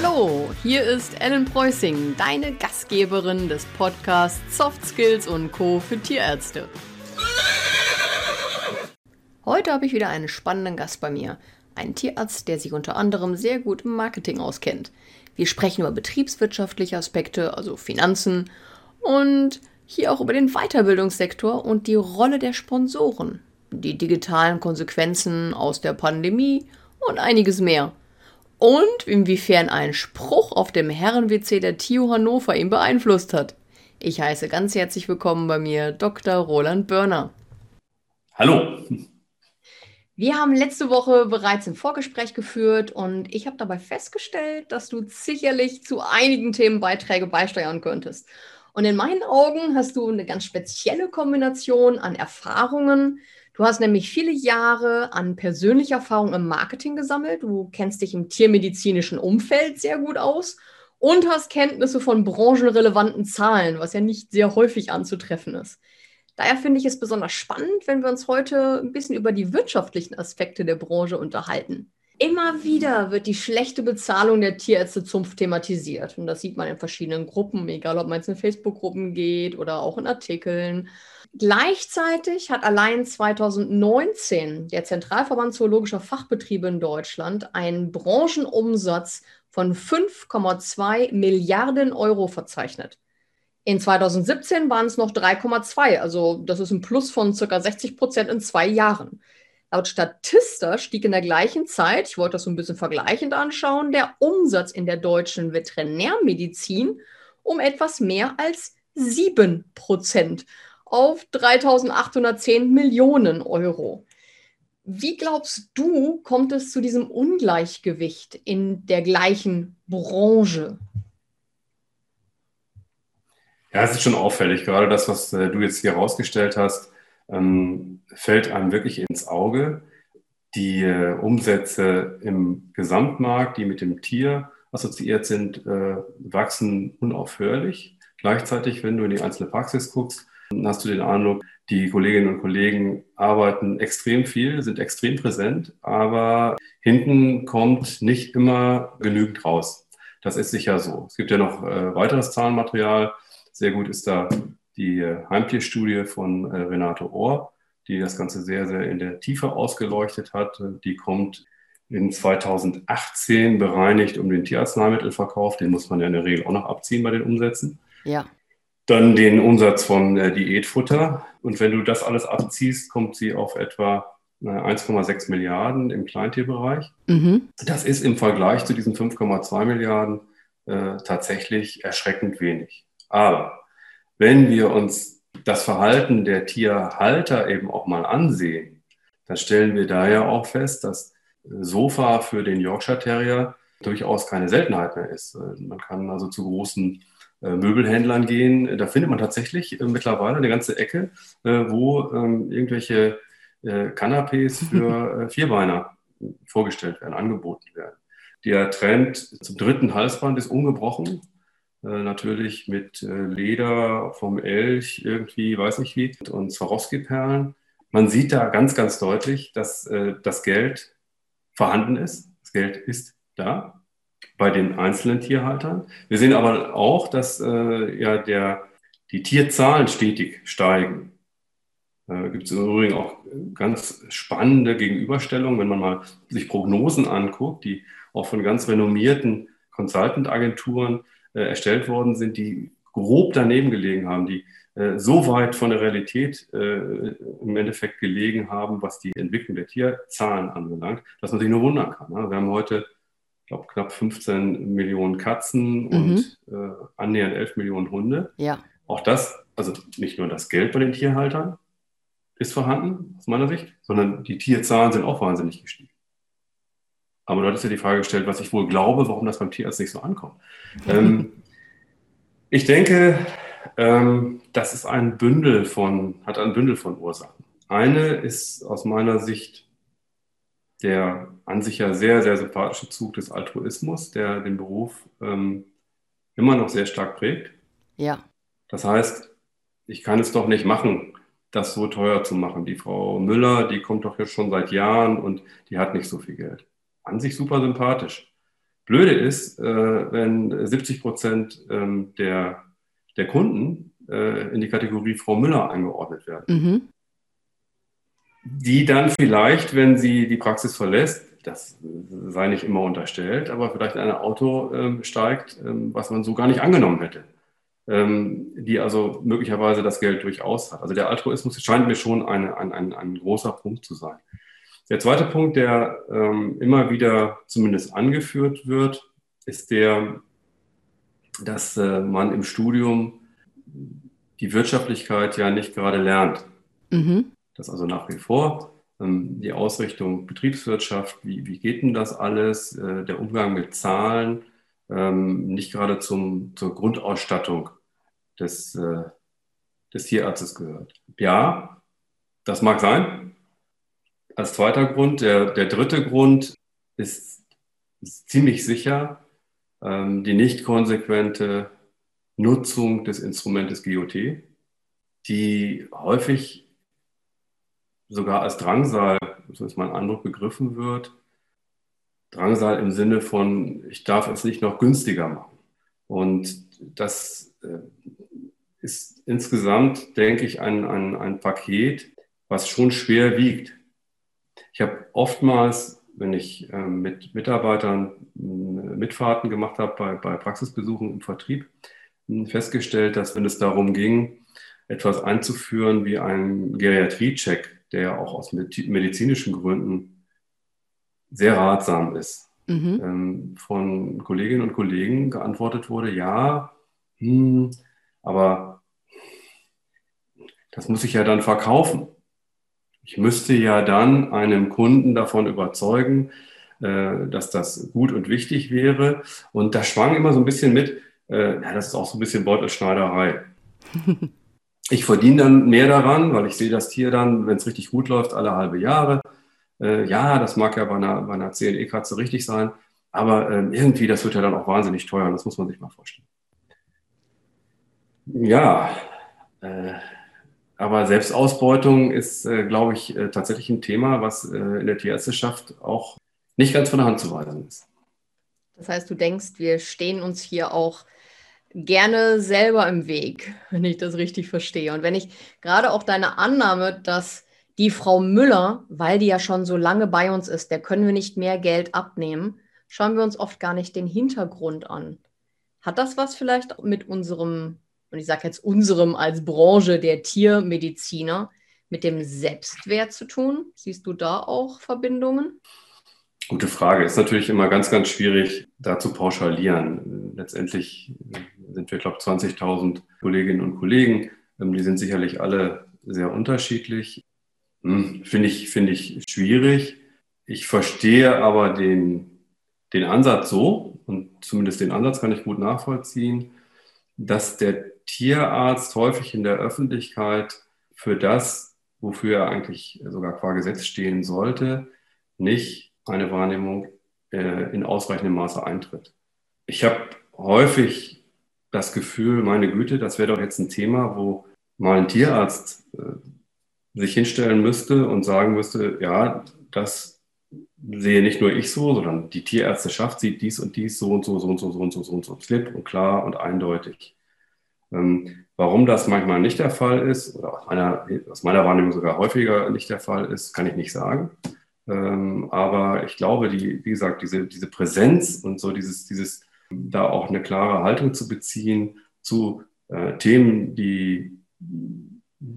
Hallo, hier ist Ellen Preußing, deine Gastgeberin des Podcasts Soft Skills und Co. für Tierärzte. Heute habe ich wieder einen spannenden Gast bei mir. Einen Tierarzt, der sich unter anderem sehr gut im Marketing auskennt. Wir sprechen über betriebswirtschaftliche Aspekte, also Finanzen, und hier auch über den Weiterbildungssektor und die Rolle der Sponsoren, die digitalen Konsequenzen aus der Pandemie und einiges mehr. Und inwiefern ein Spruch auf dem Herren-WC der TU Hannover ihn beeinflusst hat. Ich heiße ganz herzlich willkommen bei mir Dr. Roland Börner. Hallo. Wir haben letzte Woche bereits ein Vorgespräch geführt und ich habe dabei festgestellt, dass du sicherlich zu einigen Themen Beiträge beisteuern könntest. Und in meinen Augen hast du eine ganz spezielle Kombination an Erfahrungen. Du hast nämlich viele Jahre an persönlicher Erfahrung im Marketing gesammelt. Du kennst dich im tiermedizinischen Umfeld sehr gut aus und hast Kenntnisse von branchenrelevanten Zahlen, was ja nicht sehr häufig anzutreffen ist. Daher finde ich es besonders spannend, wenn wir uns heute ein bisschen über die wirtschaftlichen Aspekte der Branche unterhalten. Immer wieder wird die schlechte Bezahlung der Tierärztezunft thematisiert. Und das sieht man in verschiedenen Gruppen, egal ob man jetzt in Facebook-Gruppen geht oder auch in Artikeln. Gleichzeitig hat allein 2019 der Zentralverband Zoologischer Fachbetriebe in Deutschland einen Branchenumsatz von 5,2 Milliarden Euro verzeichnet. In 2017 waren es noch 3,2, also das ist ein Plus von ca. 60 Prozent in zwei Jahren. Laut Statista stieg in der gleichen Zeit, ich wollte das so ein bisschen vergleichend anschauen, der Umsatz in der deutschen Veterinärmedizin um etwas mehr als 7 Prozent auf 3.810 Millionen Euro. Wie glaubst du, kommt es zu diesem Ungleichgewicht in der gleichen Branche? Ja, es ist schon auffällig. Gerade das, was äh, du jetzt hier herausgestellt hast, ähm, fällt einem wirklich ins Auge. Die äh, Umsätze im Gesamtmarkt, die mit dem Tier assoziiert sind, äh, wachsen unaufhörlich. Gleichzeitig, wenn du in die einzelne Praxis guckst, hast du den Eindruck, die Kolleginnen und Kollegen arbeiten extrem viel, sind extrem präsent, aber hinten kommt nicht immer genügend raus. Das ist sicher so. Es gibt ja noch äh, weiteres Zahlenmaterial, sehr gut ist da die äh, Heimtierstudie von äh, Renate Ohr, die das Ganze sehr, sehr in der Tiefe ausgeleuchtet hat. Die kommt in 2018 bereinigt um den Tierarzneimittelverkauf. Den muss man ja in der Regel auch noch abziehen bei den Umsätzen. Ja. Dann den Umsatz von äh, Diätfutter. Und wenn du das alles abziehst, kommt sie auf etwa 1,6 Milliarden im Kleintierbereich. Mhm. Das ist im Vergleich zu diesen 5,2 Milliarden äh, tatsächlich erschreckend wenig. Aber wenn wir uns das Verhalten der Tierhalter eben auch mal ansehen, dann stellen wir da ja auch fest, dass Sofa für den Yorkshire Terrier durchaus keine Seltenheit mehr ist. Man kann also zu großen äh, Möbelhändlern gehen. Da findet man tatsächlich äh, mittlerweile eine ganze Ecke, äh, wo ähm, irgendwelche Canapés für Vierbeiner vorgestellt werden, angeboten werden. Der Trend zum dritten Halsband ist ungebrochen. Äh, natürlich mit äh, Leder vom Elch irgendwie, weiß nicht wie, und Swarovski-Perlen. Man sieht da ganz, ganz deutlich, dass äh, das Geld vorhanden ist. Das Geld ist da bei den einzelnen Tierhaltern. Wir sehen aber auch, dass ja der, die Tierzahlen stetig steigen. Äh, gibt es im Übrigen auch ganz spannende Gegenüberstellungen, wenn man mal sich Prognosen anguckt, die auch von ganz renommierten Consultant-Agenturen äh, erstellt worden sind, die grob daneben gelegen haben, die äh, so weit von der Realität äh, im Endeffekt gelegen haben, was die Entwicklung der Tierzahlen anbelangt, dass man sich nur wundern kann. Ne? Wir haben heute, glaube, knapp 15 Millionen Katzen mhm. und äh, annähernd 11 Millionen Hunde. Ja. Auch das, also nicht nur das Geld bei den Tierhaltern ist vorhanden, aus meiner Sicht, sondern die Tierzahlen sind auch wahnsinnig gestiegen. Aber du hattest ja die Frage gestellt, was ich wohl glaube, warum das beim Tierarzt nicht so ankommt. Ähm, ich denke, ähm, das ist ein Bündel von, hat ein Bündel von Ursachen. Eine ist aus meiner Sicht der an sich ja sehr, sehr sympathische Zug des Altruismus, der den Beruf ähm, immer noch sehr stark prägt. Ja. Das heißt, ich kann es doch nicht machen, das so teuer zu machen. Die Frau Müller, die kommt doch jetzt schon seit Jahren und die hat nicht so viel Geld an sich super sympathisch. Blöde ist, äh, wenn 70 Prozent ähm, der, der Kunden äh, in die Kategorie Frau Müller eingeordnet werden. Mhm. Die dann vielleicht, wenn sie die Praxis verlässt, das sei nicht immer unterstellt, aber vielleicht in ein Auto ähm, steigt, ähm, was man so gar nicht angenommen hätte. Ähm, die also möglicherweise das Geld durchaus hat. Also der Altruismus scheint mir schon eine, ein, ein, ein großer Punkt zu sein. Der zweite Punkt, der ähm, immer wieder zumindest angeführt wird, ist der, dass äh, man im Studium die Wirtschaftlichkeit ja nicht gerade lernt. Mhm. Das also nach wie vor ähm, die Ausrichtung Betriebswirtschaft, wie, wie geht denn das alles, äh, der Umgang mit Zahlen, ähm, nicht gerade zum, zur Grundausstattung des, äh, des Tierarztes gehört. Ja, das mag sein, als zweiter Grund. Der, der dritte Grund ist, ist ziemlich sicher ähm, die nicht konsequente Nutzung des Instrumentes GOT, die häufig sogar als Drangsal, so ist mein Eindruck, begriffen wird. Drangsal im Sinne von, ich darf es nicht noch günstiger machen. Und das äh, ist insgesamt, denke ich, ein, ein, ein Paket, was schon schwer wiegt. Ich habe oftmals, wenn ich äh, mit Mitarbeitern äh, Mitfahrten gemacht habe bei, bei Praxisbesuchen im Vertrieb, festgestellt, dass wenn es darum ging, etwas einzuführen wie ein Geriatrie-Check, der ja auch aus medizinischen Gründen sehr ratsam ist, mhm. ähm, von Kolleginnen und Kollegen geantwortet wurde, ja, hm, aber das muss ich ja dann verkaufen. Ich müsste ja dann einem Kunden davon überzeugen, äh, dass das gut und wichtig wäre. Und da schwang immer so ein bisschen mit, äh, ja, das ist auch so ein bisschen Beutelschneiderei. Ich verdiene dann mehr daran, weil ich sehe das Tier dann, wenn es richtig gut läuft, alle halbe Jahre. Äh, ja, das mag ja bei einer, bei einer CNE-Katze richtig sein, aber ähm, irgendwie, das wird ja dann auch wahnsinnig teuer und das muss man sich mal vorstellen. Ja, äh, aber Selbstausbeutung ist, äh, glaube ich, äh, tatsächlich ein Thema, was äh, in der Tierärzteschaft auch nicht ganz von der Hand zu weisen ist. Das heißt, du denkst, wir stehen uns hier auch gerne selber im Weg, wenn ich das richtig verstehe. Und wenn ich gerade auch deine Annahme, dass die Frau Müller, weil die ja schon so lange bei uns ist, der können wir nicht mehr Geld abnehmen, schauen wir uns oft gar nicht den Hintergrund an. Hat das was vielleicht mit unserem und ich sage jetzt unserem als Branche der Tiermediziner, mit dem Selbstwert zu tun? Siehst du da auch Verbindungen? Gute Frage. Ist natürlich immer ganz, ganz schwierig, da zu pauschalieren. Letztendlich sind wir, glaube ich, 20.000 Kolleginnen und Kollegen. Ähm, die sind sicherlich alle sehr unterschiedlich. Hm, finde ich, finde ich schwierig. Ich verstehe aber den, den Ansatz so, und zumindest den Ansatz kann ich gut nachvollziehen, dass der Tierarzt häufig in der Öffentlichkeit für das, wofür er eigentlich sogar qua Gesetz stehen sollte, nicht eine Wahrnehmung äh, in ausreichendem Maße eintritt. Ich habe häufig das Gefühl, meine Güte, das wäre doch jetzt ein Thema, wo mal ein Tierarzt äh, sich hinstellen müsste und sagen müsste, ja, das sehe nicht nur ich so, sondern die Tierärzteschaft sieht dies und dies so und so, so und so, so und so, so und so, klipp und klar und eindeutig. Ähm, warum das manchmal nicht der Fall ist, oder aus meiner, aus meiner Wahrnehmung sogar häufiger nicht der Fall ist, kann ich nicht sagen. Ähm, aber ich glaube, die, wie gesagt, diese, diese Präsenz und so dieses, dieses, da auch eine klare Haltung zu beziehen zu äh, Themen, die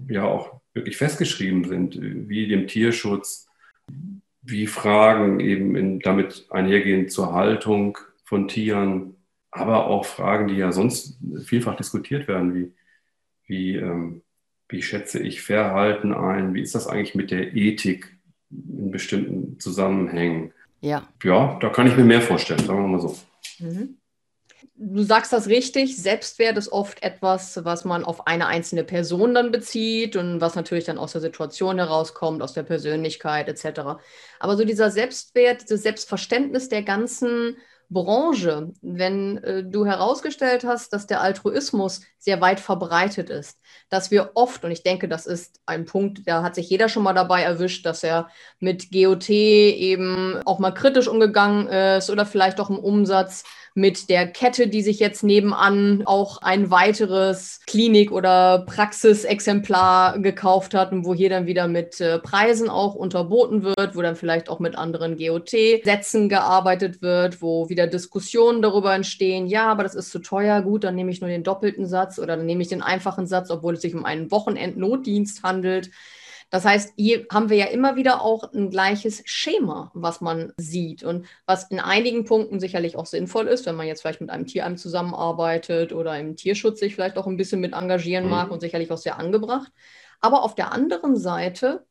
ja auch wirklich festgeschrieben sind, wie dem Tierschutz, wie Fragen eben in, damit einhergehen zur Haltung von Tieren, aber auch Fragen, die ja sonst vielfach diskutiert werden, wie, wie, ähm, wie schätze ich Verhalten ein, wie ist das eigentlich mit der Ethik in bestimmten Zusammenhängen. Ja. Ja, da kann ich mir mehr vorstellen, sagen wir mal so. Mhm. Du sagst das richtig, Selbstwert ist oft etwas, was man auf eine einzelne Person dann bezieht und was natürlich dann aus der Situation herauskommt, aus der Persönlichkeit etc. Aber so dieser Selbstwert, dieses Selbstverständnis der ganzen Branche, wenn äh, du herausgestellt hast, dass der Altruismus sehr weit verbreitet ist, dass wir oft, und ich denke, das ist ein Punkt, da hat sich jeder schon mal dabei erwischt, dass er mit GOT eben auch mal kritisch umgegangen ist oder vielleicht auch im Umsatz mit der Kette, die sich jetzt nebenan auch ein weiteres Klinik- oder Praxisexemplar gekauft hat und wo hier dann wieder mit äh, Preisen auch unterboten wird, wo dann vielleicht auch mit anderen GOT-Sätzen gearbeitet wird, wo wieder Diskussionen darüber entstehen, ja, aber das ist zu teuer, gut, dann nehme ich nur den doppelten Satz oder dann nehme ich den einfachen Satz, obwohl es sich um einen Wochenendnotdienst handelt. Das heißt, hier haben wir ja immer wieder auch ein gleiches Schema, was man sieht und was in einigen Punkten sicherlich auch sinnvoll ist, wenn man jetzt vielleicht mit einem Tierheim zusammenarbeitet oder im Tierschutz sich vielleicht auch ein bisschen mit engagieren mag mhm. und sicherlich auch sehr angebracht. Aber auf der anderen Seite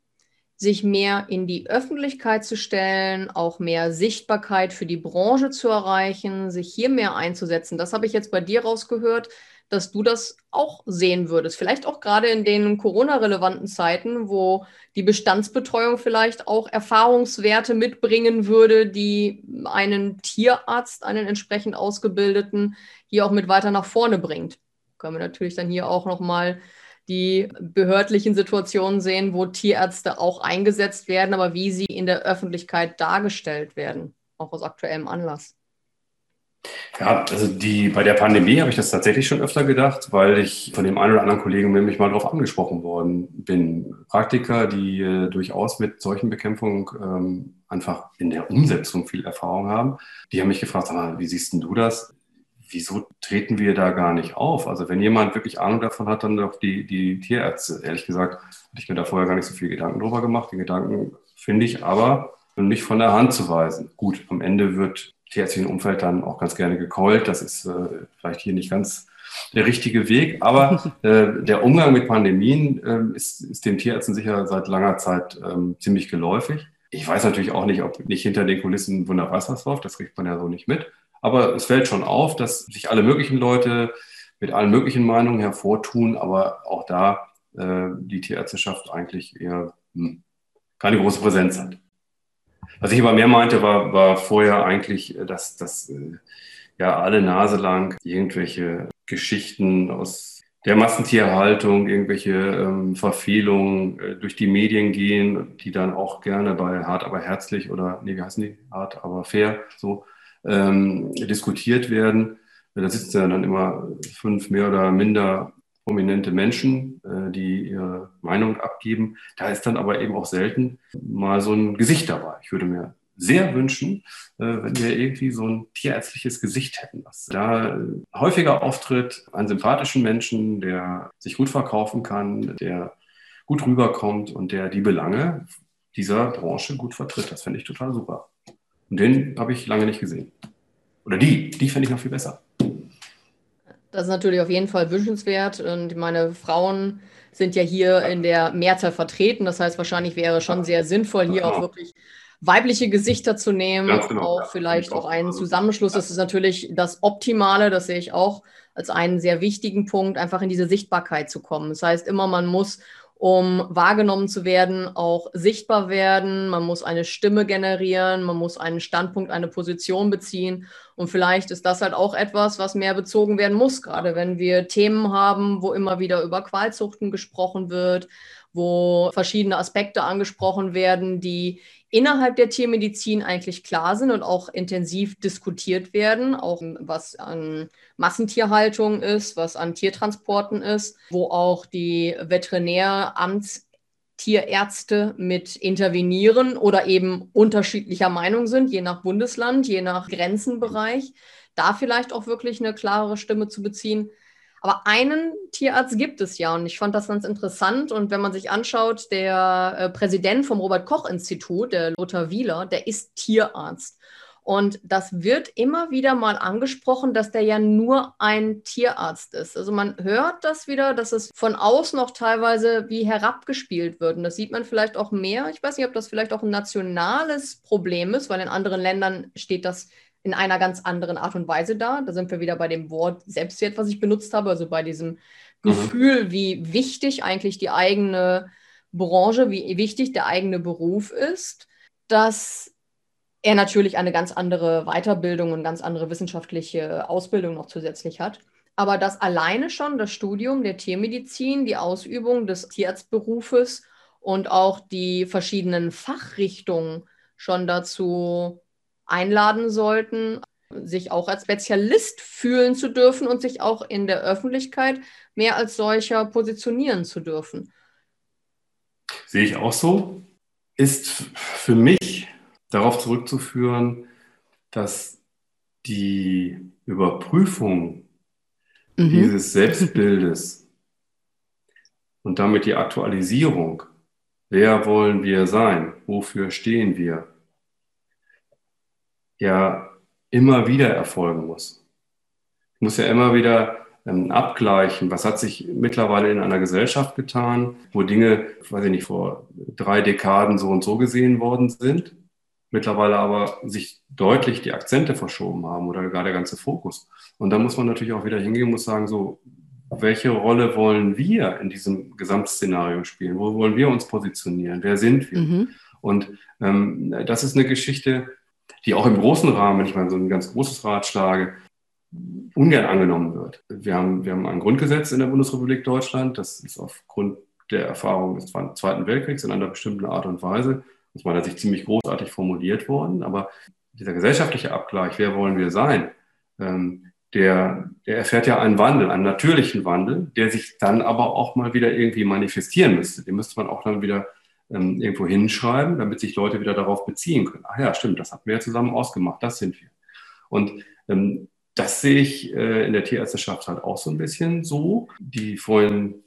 sich mehr in die Öffentlichkeit zu stellen, auch mehr Sichtbarkeit für die Branche zu erreichen, sich hier mehr einzusetzen. Das habe ich jetzt bei dir rausgehört, dass du das auch sehen würdest. Vielleicht auch gerade in den Corona-relevanten Zeiten, wo die Bestandsbetreuung vielleicht auch Erfahrungswerte mitbringen würde, die einen Tierarzt, einen entsprechend ausgebildeten, hier auch mit weiter nach vorne bringt. Können wir natürlich dann hier auch nochmal die behördlichen Situationen sehen, wo Tierärzte auch eingesetzt werden, aber wie sie in der Öffentlichkeit dargestellt werden, auch aus aktuellem Anlass. Ja, also die, bei der Pandemie habe ich das tatsächlich schon öfter gedacht, weil ich von dem einen oder anderen Kollegen nämlich mal darauf angesprochen worden bin. Praktiker, die äh, durchaus mit solchen Bekämpfungen ähm, einfach in der Umsetzung viel Erfahrung haben, die haben mich gefragt, sag wie siehst denn du das? Wieso treten wir da gar nicht auf? Also wenn jemand wirklich Ahnung davon hat, dann doch die, die Tierärzte. Ehrlich gesagt, hatte ich mir da vorher gar nicht so viel Gedanken drüber gemacht. Die Gedanken finde ich aber nicht von der Hand zu weisen. Gut, am Ende wird tierärztlichen Umfeld dann auch ganz gerne gekeult. Das ist äh, vielleicht hier nicht ganz der richtige Weg. Aber äh, der Umgang mit Pandemien äh, ist, ist den Tierärzten sicher seit langer Zeit ähm, ziemlich geläufig. Ich weiß natürlich auch nicht, ob nicht hinter den Kulissen wunderbar was läuft. Das kriegt man ja so nicht mit. Aber es fällt schon auf, dass sich alle möglichen Leute mit allen möglichen Meinungen hervortun, aber auch da äh, die Tierärzteschaft eigentlich eher hm, keine große Präsenz hat. Was ich aber mehr meinte, war, war vorher eigentlich, äh, dass, dass äh, ja alle Nase lang irgendwelche Geschichten aus der Massentierhaltung, irgendwelche ähm, Verfehlungen äh, durch die Medien gehen, die dann auch gerne bei Hart aber herzlich oder, nee, wie heißen die? Hart aber fair, so ähm, diskutiert werden. Da sitzen ja dann immer fünf mehr oder minder prominente Menschen, äh, die ihre Meinung abgeben. Da ist dann aber eben auch selten mal so ein Gesicht dabei. Ich würde mir sehr wünschen, äh, wenn wir irgendwie so ein tierärztliches Gesicht hätten, was da häufiger auftritt, einen sympathischen Menschen, der sich gut verkaufen kann, der gut rüberkommt und der die Belange dieser Branche gut vertritt. Das fände ich total super. Und den habe ich lange nicht gesehen. Oder die, die fände ich noch viel besser. Das ist natürlich auf jeden Fall wünschenswert. Und meine Frauen sind ja hier in der Mehrzahl vertreten. Das heißt, wahrscheinlich wäre schon sehr sinnvoll, hier auch wirklich weibliche Gesichter zu nehmen, genau. auch vielleicht auch einen Zusammenschluss. Das ist natürlich das Optimale, das sehe ich auch als einen sehr wichtigen Punkt, einfach in diese Sichtbarkeit zu kommen. Das heißt immer, man muss um wahrgenommen zu werden, auch sichtbar werden. Man muss eine Stimme generieren, man muss einen Standpunkt, eine Position beziehen. Und vielleicht ist das halt auch etwas, was mehr bezogen werden muss, gerade wenn wir Themen haben, wo immer wieder über Qualzuchten gesprochen wird, wo verschiedene Aspekte angesprochen werden, die innerhalb der Tiermedizin eigentlich klar sind und auch intensiv diskutiert werden, auch was an Massentierhaltung ist, was an Tiertransporten ist, wo auch die Veterinäramtstierärzte mit intervenieren oder eben unterschiedlicher Meinung sind, je nach Bundesland, je nach Grenzenbereich, da vielleicht auch wirklich eine klare Stimme zu beziehen. Aber einen Tierarzt gibt es ja und ich fand das ganz interessant. Und wenn man sich anschaut, der äh, Präsident vom Robert-Koch-Institut, der Lothar Wieler, der ist Tierarzt. Und das wird immer wieder mal angesprochen, dass der ja nur ein Tierarzt ist. Also man hört das wieder, dass es von außen auch teilweise wie herabgespielt wird. Und das sieht man vielleicht auch mehr. Ich weiß nicht, ob das vielleicht auch ein nationales Problem ist, weil in anderen Ländern steht das in einer ganz anderen Art und Weise da. Da sind wir wieder bei dem Wort Selbstwert, was ich benutzt habe, also bei diesem mhm. Gefühl, wie wichtig eigentlich die eigene Branche, wie wichtig der eigene Beruf ist, dass er natürlich eine ganz andere Weiterbildung und ganz andere wissenschaftliche Ausbildung noch zusätzlich hat. Aber dass alleine schon das Studium der Tiermedizin, die Ausübung des Tierarztberufes und auch die verschiedenen Fachrichtungen schon dazu einladen sollten, sich auch als Spezialist fühlen zu dürfen und sich auch in der Öffentlichkeit mehr als solcher positionieren zu dürfen. Sehe ich auch so. Ist für mich darauf zurückzuführen, dass die Überprüfung mhm. dieses Selbstbildes und damit die Aktualisierung, wer wollen wir sein, wofür stehen wir, ja immer wieder erfolgen muss. Ich muss ja immer wieder ähm, abgleichen, was hat sich mittlerweile in einer Gesellschaft getan, wo Dinge, weiß ich nicht, vor drei Dekaden so und so gesehen worden sind, mittlerweile aber sich deutlich die Akzente verschoben haben oder gar der ganze Fokus. Und da muss man natürlich auch wieder hingehen und muss sagen, so, welche Rolle wollen wir in diesem Gesamtszenario spielen? Wo wollen wir uns positionieren? Wer sind wir? Mhm. Und ähm, das ist eine Geschichte, die auch im großen Rahmen, wenn ich mal so ein ganz großes Rad schlage, ungern angenommen wird. Wir haben, wir haben ein Grundgesetz in der Bundesrepublik Deutschland, das ist aufgrund der Erfahrung des Zweiten Weltkriegs in einer bestimmten Art und Weise, aus meiner Sicht ziemlich großartig formuliert worden, aber dieser gesellschaftliche Abgleich, wer wollen wir sein, ähm, der, der erfährt ja einen Wandel, einen natürlichen Wandel, der sich dann aber auch mal wieder irgendwie manifestieren müsste. Den müsste man auch dann wieder ähm, irgendwo hinschreiben, damit sich Leute wieder darauf beziehen können. Ach ja, stimmt, das hatten wir ja zusammen ausgemacht, das sind wir. Und ähm, das sehe ich äh, in der Tierärzteschaft halt auch so ein bisschen so. Die vorhin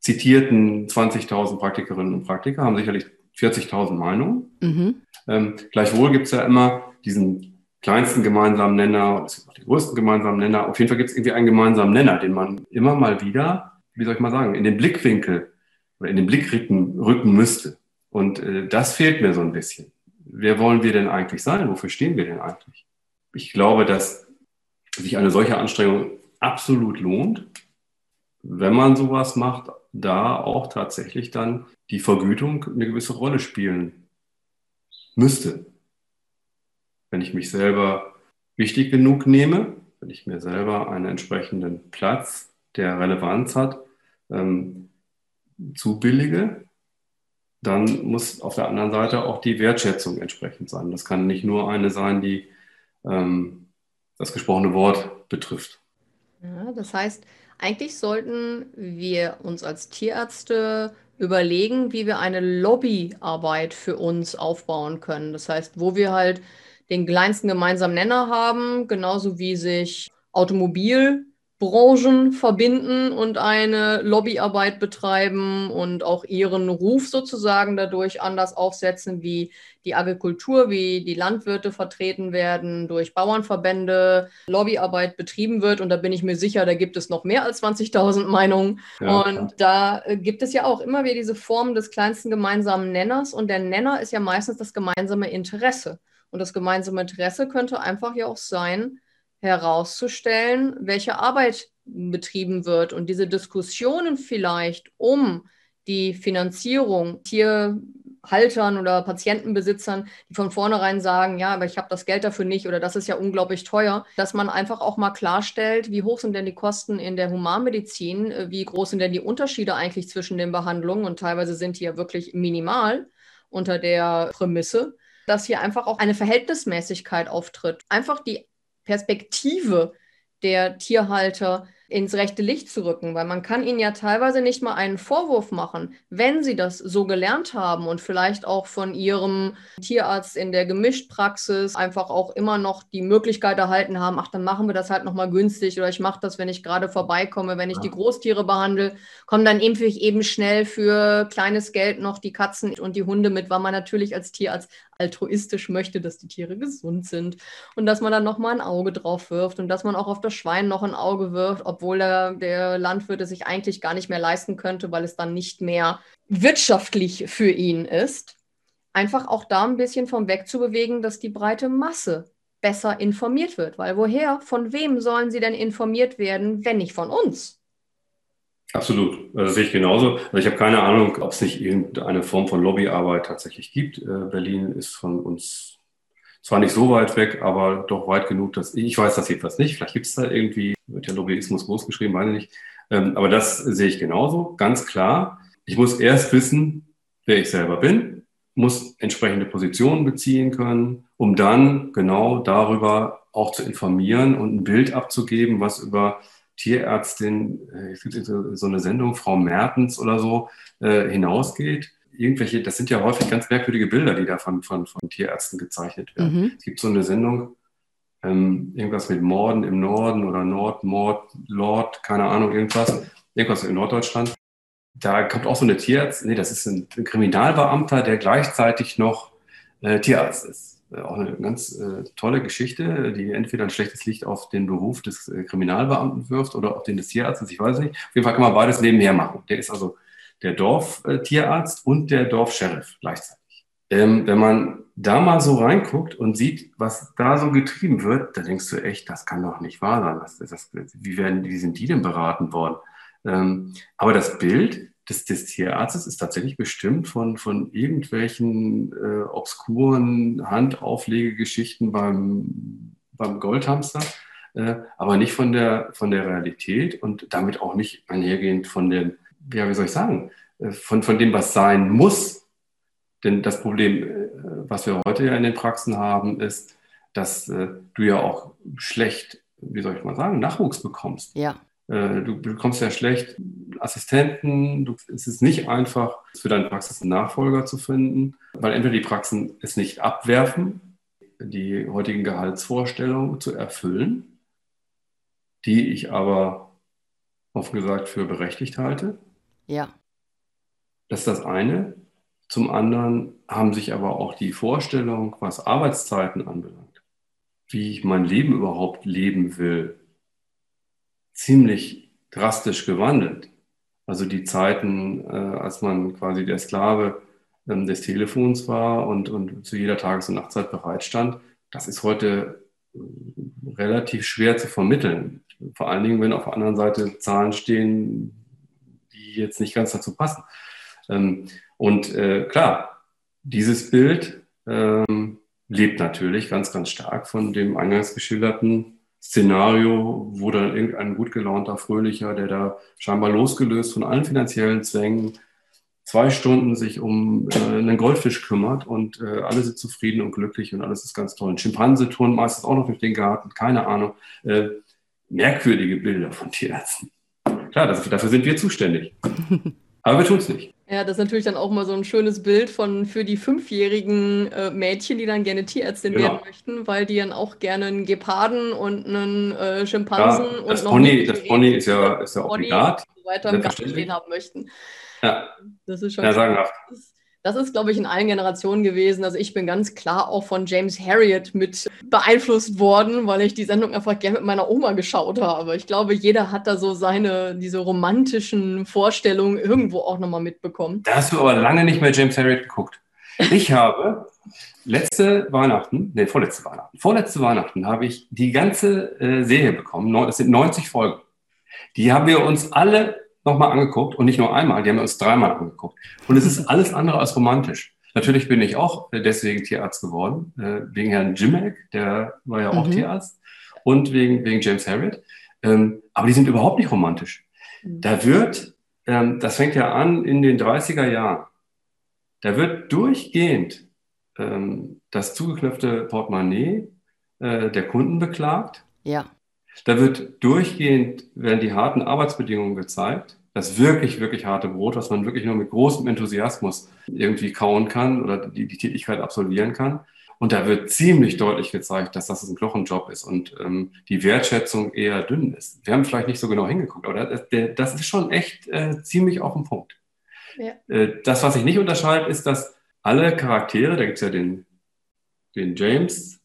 zitierten 20.000 Praktikerinnen und Praktiker haben sicherlich 40.000 Meinungen. Mhm. Ähm, gleichwohl gibt es ja immer diesen kleinsten gemeinsamen Nenner, es gibt auch den größten gemeinsamen Nenner. Auf jeden Fall gibt es irgendwie einen gemeinsamen Nenner, den man immer mal wieder, wie soll ich mal sagen, in den Blickwinkel oder in den Blick rücken, rücken müsste. Und äh, das fehlt mir so ein bisschen. Wer wollen wir denn eigentlich sein? Wofür stehen wir denn eigentlich? Ich glaube, dass sich eine solche Anstrengung absolut lohnt, wenn man sowas macht, da auch tatsächlich dann die Vergütung eine gewisse Rolle spielen müsste. Wenn ich mich selber wichtig genug nehme, wenn ich mir selber einen entsprechenden Platz, der Relevanz hat, ähm, zubillige, dann muss auf der anderen Seite auch die Wertschätzung entsprechend sein. Das kann nicht nur eine sein, die ähm, das gesprochene Wort betrifft. Ja, das heißt, eigentlich sollten wir uns als Tierärzte überlegen, wie wir eine Lobbyarbeit für uns aufbauen können. Das heißt, wo wir halt den kleinsten gemeinsamen Nenner haben, genauso wie sich Automobil Branchen verbinden und eine Lobbyarbeit betreiben und auch ihren Ruf sozusagen dadurch anders aufsetzen, wie die Agrikultur, wie die Landwirte vertreten werden, durch Bauernverbände Lobbyarbeit betrieben wird. Und da bin ich mir sicher, da gibt es noch mehr als 20.000 Meinungen. Ja, und da äh, gibt es ja auch immer wieder diese Form des kleinsten gemeinsamen Nenners. Und der Nenner ist ja meistens das gemeinsame Interesse. Und das gemeinsame Interesse könnte einfach ja auch sein, herauszustellen, welche Arbeit betrieben wird und diese Diskussionen vielleicht um die Finanzierung Tierhaltern oder Patientenbesitzern, die von vornherein sagen, ja, aber ich habe das Geld dafür nicht oder das ist ja unglaublich teuer, dass man einfach auch mal klarstellt, wie hoch sind denn die Kosten in der Humanmedizin, wie groß sind denn die Unterschiede eigentlich zwischen den Behandlungen und teilweise sind die ja wirklich minimal unter der Prämisse, dass hier einfach auch eine Verhältnismäßigkeit auftritt. Einfach die Perspektive der Tierhalter ins rechte Licht zu rücken, weil man kann ihnen ja teilweise nicht mal einen Vorwurf machen, wenn sie das so gelernt haben und vielleicht auch von ihrem Tierarzt in der Gemischtpraxis einfach auch immer noch die Möglichkeit erhalten haben, ach, dann machen wir das halt nochmal günstig oder ich mache das, wenn ich gerade vorbeikomme, wenn ich die Großtiere behandle, kommen dann eben, eben schnell für kleines Geld noch die Katzen und die Hunde mit, weil man natürlich als Tierarzt altruistisch möchte, dass die Tiere gesund sind und dass man dann nochmal ein Auge drauf wirft und dass man auch auf das Schwein noch ein Auge wirft, ob obwohl der, der Landwirt es sich eigentlich gar nicht mehr leisten könnte, weil es dann nicht mehr wirtschaftlich für ihn ist. Einfach auch da ein bisschen vom Weg zu bewegen, dass die breite Masse besser informiert wird. Weil woher, von wem sollen sie denn informiert werden, wenn nicht von uns? Absolut, das sehe ich genauso. Also ich habe keine Ahnung, ob es nicht irgendeine Form von Lobbyarbeit tatsächlich gibt. Äh, Berlin ist von uns zwar nicht so weit weg, aber doch weit genug, dass ich weiß das jedenfalls nicht. Vielleicht gibt es da irgendwie, wird ja Lobbyismus großgeschrieben, meine ich nicht. Ähm, aber das sehe ich genauso, ganz klar. Ich muss erst wissen, wer ich selber bin, muss entsprechende Positionen beziehen können, um dann genau darüber auch zu informieren und ein Bild abzugeben, was über Tierärztin, äh, so eine Sendung, Frau Mertens oder so, äh, hinausgeht. Irgendwelche, das sind ja häufig ganz merkwürdige Bilder, die da von, von, von Tierärzten gezeichnet werden. Mhm. Es gibt so eine Sendung, ähm, irgendwas mit Morden im Norden oder Nord, Mord, Lord, keine Ahnung, irgendwas, irgendwas in Norddeutschland. Da kommt auch so eine Tierarzt, nee, das ist ein, ein Kriminalbeamter, der gleichzeitig noch äh, Tierarzt ist. Äh, auch eine ganz äh, tolle Geschichte, die entweder ein schlechtes Licht auf den Beruf des äh, Kriminalbeamten wirft oder auf den des Tierarztes, ich weiß nicht. Auf jeden Fall kann man beides nebenher machen. Der ist also der Dorftierarzt und der Dorfsheriff gleichzeitig. Ähm, wenn man da mal so reinguckt und sieht, was da so getrieben wird, da denkst du echt, das kann doch nicht wahr sein. Das, das, wie, werden, wie sind die denn beraten worden? Ähm, aber das Bild des, des Tierarztes ist tatsächlich bestimmt von, von irgendwelchen äh, obskuren Handauflegegeschichten beim, beim Goldhamster, äh, aber nicht von der, von der Realität und damit auch nicht einhergehend von den, ja, wie soll ich sagen, äh, von, von dem, was sein muss. Denn das Problem, äh, was wir heute ja in den Praxen haben, ist, dass äh, du ja auch schlecht, wie soll ich mal sagen, Nachwuchs bekommst. Ja. Äh, du bekommst ja schlecht Assistenten. Du, es ist nicht einfach, für deine Praxis einen Nachfolger zu finden, weil entweder die Praxen es nicht abwerfen, die heutigen Gehaltsvorstellungen zu erfüllen, die ich aber offen gesagt für berechtigt halte. Ja. Das ist das eine. Zum anderen haben sich aber auch die Vorstellungen, was Arbeitszeiten anbelangt, wie ich mein Leben überhaupt leben will, ziemlich drastisch gewandelt. Also die Zeiten, äh, als man quasi der Sklave ähm, des Telefons war und, und zu jeder Tages- und Nachtzeit bereitstand, das ist heute äh, relativ schwer zu vermitteln. Vor allen Dingen, wenn auf der anderen Seite Zahlen stehen, die jetzt nicht ganz dazu passen. Ähm, und äh, klar, dieses Bild ähm, lebt natürlich ganz, ganz stark von dem eingangs geschilderten Szenario, wo dann irgendein gut gelaunter Fröhlicher, der da scheinbar losgelöst von allen finanziellen Zwängen, zwei Stunden sich um äh, einen Goldfisch kümmert und äh, alle sind zufrieden und glücklich und alles ist ganz toll. Ein Schimpanse turnt meistens auch noch durch den Garten, keine Ahnung. Äh, merkwürdige Bilder von Tierärzten. Klar, das, dafür sind wir zuständig. Aber wir tun es nicht. Ja, das ist natürlich dann auch mal so ein schönes Bild von für die fünfjährigen äh, Mädchen, die dann gerne Tierärztin genau. werden möchten, weil die dann auch gerne einen Geparden und einen äh, Schimpansen ja, und noch Pony, Das Pony ist ja, ist ja obligat. Und so weiter im Garten stehen haben möchten. Ja, das ist schon ja, sagenhaft. Das, das ist, glaube ich, in allen Generationen gewesen. Also ich bin ganz klar auch von James Harriet mit beeinflusst worden, weil ich die Sendung einfach gerne mit meiner Oma geschaut habe. Ich glaube, jeder hat da so seine, diese romantischen Vorstellungen irgendwo auch nochmal mitbekommen. Da hast du aber lange nicht mehr James Harriet geguckt. Ich habe letzte Weihnachten, nee, vorletzte Weihnachten, vorletzte Weihnachten habe ich die ganze äh, Serie bekommen. Das sind 90 Folgen. Die haben wir uns alle nochmal angeguckt und nicht nur einmal, die haben uns dreimal angeguckt. Und es ist alles andere als romantisch. Natürlich bin ich auch deswegen Tierarzt geworden, äh, wegen Herrn Jimek, der war ja auch mhm. Tierarzt, und wegen, wegen James Harriet. Ähm, aber die sind überhaupt nicht romantisch. Mhm. Da wird, ähm, das fängt ja an in den 30er Jahren, da wird durchgehend ähm, das zugeknöpfte Portemonnaie äh, der Kunden beklagt. Ja. Da wird durchgehend, werden die harten Arbeitsbedingungen gezeigt das wirklich, wirklich harte Brot, was man wirklich nur mit großem Enthusiasmus irgendwie kauen kann oder die, die Tätigkeit absolvieren kann. Und da wird ziemlich deutlich gezeigt, dass das ein Knochenjob ist und ähm, die Wertschätzung eher dünn ist. Wir haben vielleicht nicht so genau hingeguckt, aber das, das ist schon echt äh, ziemlich auf den Punkt. Ja. Äh, das, was sich nicht unterscheidet, ist, dass alle Charaktere, da gibt es ja den, den James,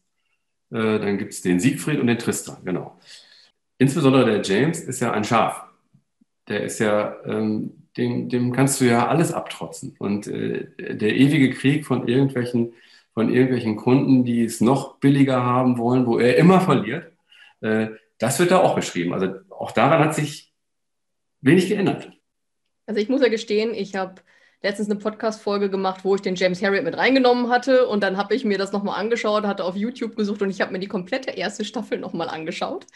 äh, dann gibt es den Siegfried und den Tristan, genau. Insbesondere der James ist ja ein Schaf der ist ja, ähm, dem, dem kannst du ja alles abtrotzen. Und äh, der ewige Krieg von irgendwelchen, von irgendwelchen Kunden, die es noch billiger haben wollen, wo er immer verliert, äh, das wird da auch beschrieben. Also auch daran hat sich wenig geändert. Also ich muss ja gestehen, ich habe letztens eine Podcast-Folge gemacht, wo ich den James Harriet mit reingenommen hatte und dann habe ich mir das nochmal angeschaut, hatte auf YouTube gesucht und ich habe mir die komplette erste Staffel nochmal angeschaut.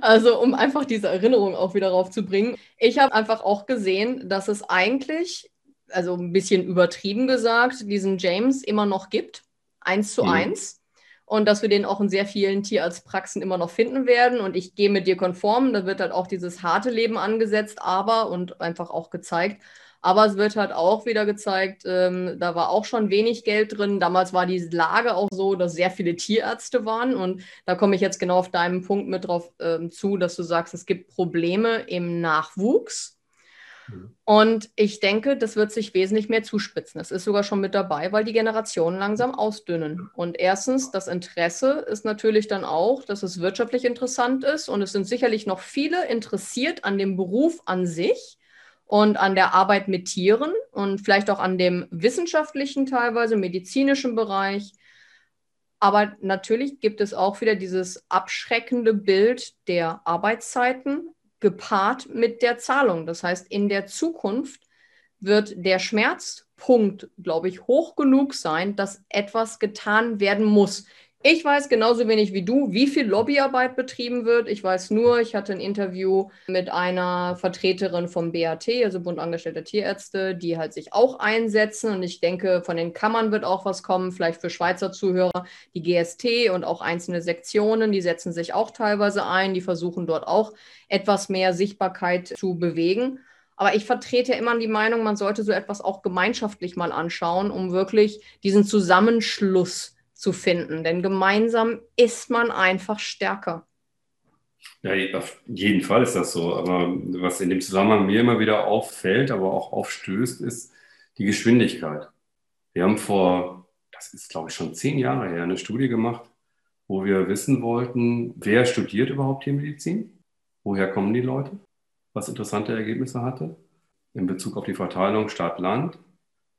Also um einfach diese Erinnerung auch wieder raufzubringen. Ich habe einfach auch gesehen, dass es eigentlich, also ein bisschen übertrieben gesagt, diesen James immer noch gibt. Eins zu mhm. eins und dass wir den auch in sehr vielen Tierarztpraxen immer noch finden werden. Und ich gehe mit dir konform, da wird halt auch dieses harte Leben angesetzt, aber und einfach auch gezeigt. Aber es wird halt auch wieder gezeigt, ähm, da war auch schon wenig Geld drin. Damals war die Lage auch so, dass sehr viele Tierärzte waren. Und da komme ich jetzt genau auf deinen Punkt mit drauf ähm, zu, dass du sagst, es gibt Probleme im Nachwuchs. Und ich denke, das wird sich wesentlich mehr zuspitzen. Es ist sogar schon mit dabei, weil die Generationen langsam ausdünnen. Und erstens, das Interesse ist natürlich dann auch, dass es wirtschaftlich interessant ist. Und es sind sicherlich noch viele interessiert an dem Beruf an sich und an der Arbeit mit Tieren und vielleicht auch an dem wissenschaftlichen, teilweise medizinischen Bereich. Aber natürlich gibt es auch wieder dieses abschreckende Bild der Arbeitszeiten gepaart mit der Zahlung. Das heißt, in der Zukunft wird der Schmerzpunkt, glaube ich, hoch genug sein, dass etwas getan werden muss. Ich weiß genauso wenig wie du, wie viel Lobbyarbeit betrieben wird. Ich weiß nur, ich hatte ein Interview mit einer Vertreterin vom BAT, also Bund Angestellter Tierärzte, die halt sich auch einsetzen. Und ich denke, von den Kammern wird auch was kommen, vielleicht für Schweizer Zuhörer. Die GST und auch einzelne Sektionen, die setzen sich auch teilweise ein. Die versuchen dort auch etwas mehr Sichtbarkeit zu bewegen. Aber ich vertrete immer die Meinung, man sollte so etwas auch gemeinschaftlich mal anschauen, um wirklich diesen Zusammenschluss zu finden. Denn gemeinsam ist man einfach stärker. Ja, auf jeden Fall ist das so. Aber was in dem Zusammenhang mir immer wieder auffällt, aber auch aufstößt, ist die Geschwindigkeit. Wir haben vor, das ist glaube ich schon zehn Jahre her, eine Studie gemacht, wo wir wissen wollten, wer studiert überhaupt hier Medizin? Woher kommen die Leute? Was interessante Ergebnisse hatte in Bezug auf die Verteilung Stadt-Land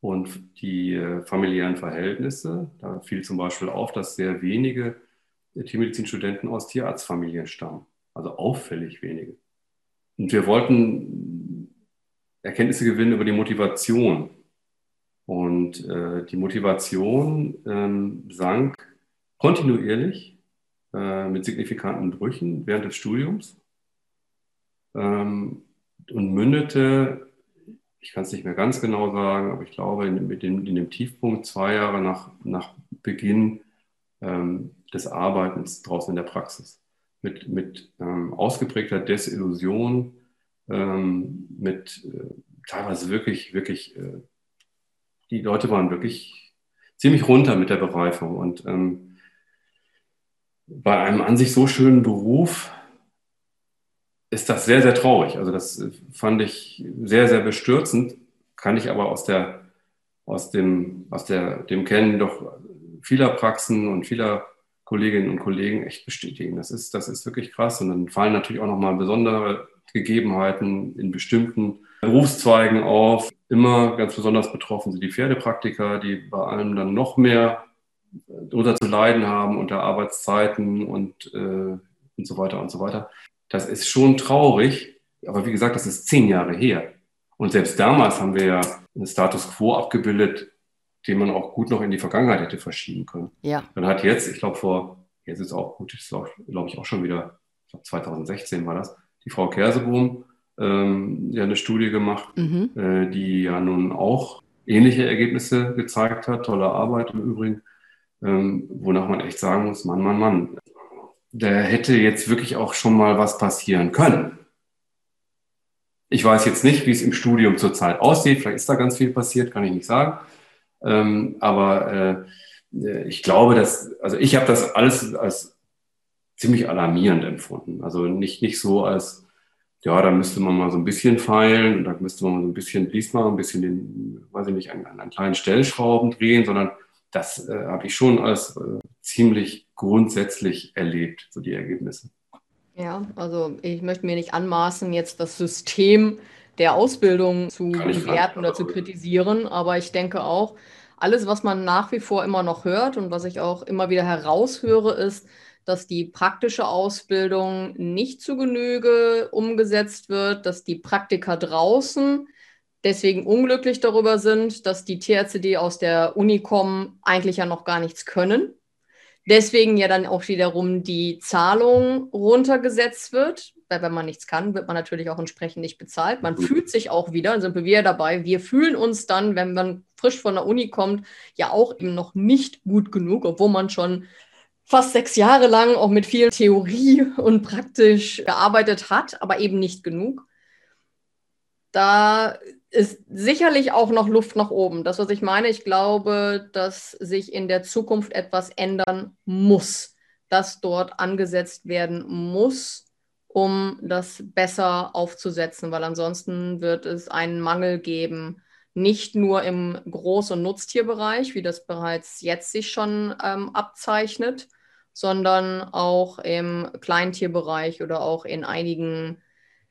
und die äh, familiären Verhältnisse. Da fiel zum Beispiel auf, dass sehr wenige Tiermedizinstudenten aus Tierarztfamilien stammen. Also auffällig wenige. Und wir wollten Erkenntnisse gewinnen über die Motivation. Und äh, die Motivation ähm, sank kontinuierlich äh, mit signifikanten Brüchen während des Studiums ähm, und mündete ich kann es nicht mehr ganz genau sagen, aber ich glaube, in, mit dem, in dem Tiefpunkt zwei Jahre nach, nach Beginn ähm, des Arbeitens draußen in der Praxis. Mit, mit ähm, ausgeprägter Desillusion, ähm, mit äh, teilweise wirklich, wirklich, äh, die Leute waren wirklich ziemlich runter mit der Bereifung. Und ähm, bei einem an sich so schönen Beruf ist das sehr, sehr traurig. Also das fand ich sehr, sehr bestürzend, kann ich aber aus der, aus dem, aus der, dem Kennen doch vieler Praxen und vieler Kolleginnen und Kollegen echt bestätigen. Das ist, das ist wirklich krass. Und dann fallen natürlich auch nochmal besondere Gegebenheiten in bestimmten Berufszweigen auf. Immer ganz besonders betroffen sind die Pferdepraktiker, die bei allem dann noch mehr darunter zu leiden haben unter Arbeitszeiten und, äh, und so weiter und so weiter. Das ist schon traurig, aber wie gesagt, das ist zehn Jahre her. Und selbst damals haben wir ja einen Status quo abgebildet, den man auch gut noch in die Vergangenheit hätte verschieben können. Ja. Dann hat jetzt, ich glaube vor, jetzt ist es auch gut, ist glaube ich auch schon wieder, ich glaube 2016 war das, die Frau Kersebohm ähm, ja eine Studie gemacht, mhm. äh, die ja nun auch ähnliche Ergebnisse gezeigt hat, tolle Arbeit im Übrigen, ähm, wonach man echt sagen muss, Mann, Mann, Mann, da hätte jetzt wirklich auch schon mal was passieren können. Ich weiß jetzt nicht, wie es im Studium zurzeit aussieht. Vielleicht ist da ganz viel passiert, kann ich nicht sagen. Ähm, aber äh, ich glaube, dass, also ich habe das alles als ziemlich alarmierend empfunden. Also nicht, nicht so als, ja, da müsste man mal so ein bisschen feilen und da müsste man mal so ein bisschen diesmal ein bisschen den, weiß ich nicht, an, an kleinen Stellschrauben drehen, sondern das äh, habe ich schon als äh, ziemlich grundsätzlich erlebt, so die Ergebnisse. Ja, also ich möchte mir nicht anmaßen, jetzt das System der Ausbildung zu bewerten oder zu kritisieren, aber ich denke auch, alles, was man nach wie vor immer noch hört und was ich auch immer wieder heraushöre, ist, dass die praktische Ausbildung nicht zu Genüge umgesetzt wird, dass die Praktiker draußen deswegen unglücklich darüber sind, dass die die aus der Uni kommen, eigentlich ja noch gar nichts können. Deswegen ja dann auch wiederum die Zahlung runtergesetzt wird, weil wenn man nichts kann, wird man natürlich auch entsprechend nicht bezahlt. Man fühlt sich auch wieder, sind wir wieder dabei. Wir fühlen uns dann, wenn man frisch von der Uni kommt, ja auch eben noch nicht gut genug, obwohl man schon fast sechs Jahre lang auch mit viel Theorie und praktisch gearbeitet hat, aber eben nicht genug. Da ist sicherlich auch noch Luft nach oben. Das, was ich meine, ich glaube, dass sich in der Zukunft etwas ändern muss, dass dort angesetzt werden muss, um das besser aufzusetzen, weil ansonsten wird es einen Mangel geben, nicht nur im Groß- und Nutztierbereich, wie das bereits jetzt sich schon ähm, abzeichnet, sondern auch im Kleintierbereich oder auch in einigen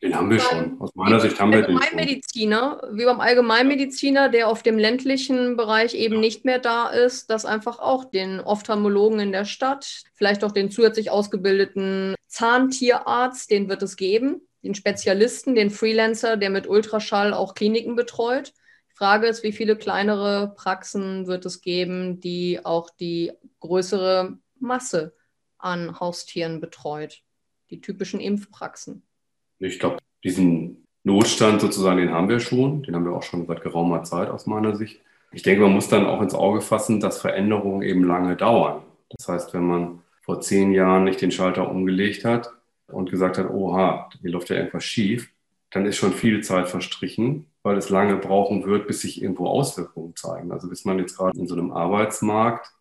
den haben wir schon. Aus meiner Sicht haben wir den Allgemeinmediziner, wie beim Allgemeinmediziner, der auf dem ländlichen Bereich eben nicht mehr da ist, dass einfach auch den Ophthalmologen in der Stadt, vielleicht auch den zusätzlich ausgebildeten Zahntierarzt, den wird es geben, den Spezialisten, den Freelancer, der mit Ultraschall auch Kliniken betreut. Die Frage ist, wie viele kleinere Praxen wird es geben, die auch die größere Masse an Haustieren betreut, die typischen Impfpraxen. Ich glaube, diesen Notstand sozusagen, den haben wir schon. Den haben wir auch schon seit geraumer Zeit aus meiner Sicht. Ich denke, man muss dann auch ins Auge fassen, dass Veränderungen eben lange dauern. Das heißt, wenn man vor zehn Jahren nicht den Schalter umgelegt hat und gesagt hat, oha, hier läuft ja irgendwas schief, dann ist schon viel Zeit verstrichen, weil es lange brauchen wird, bis sich irgendwo Auswirkungen zeigen. Also bis man jetzt gerade in so einem Arbeitsmarkt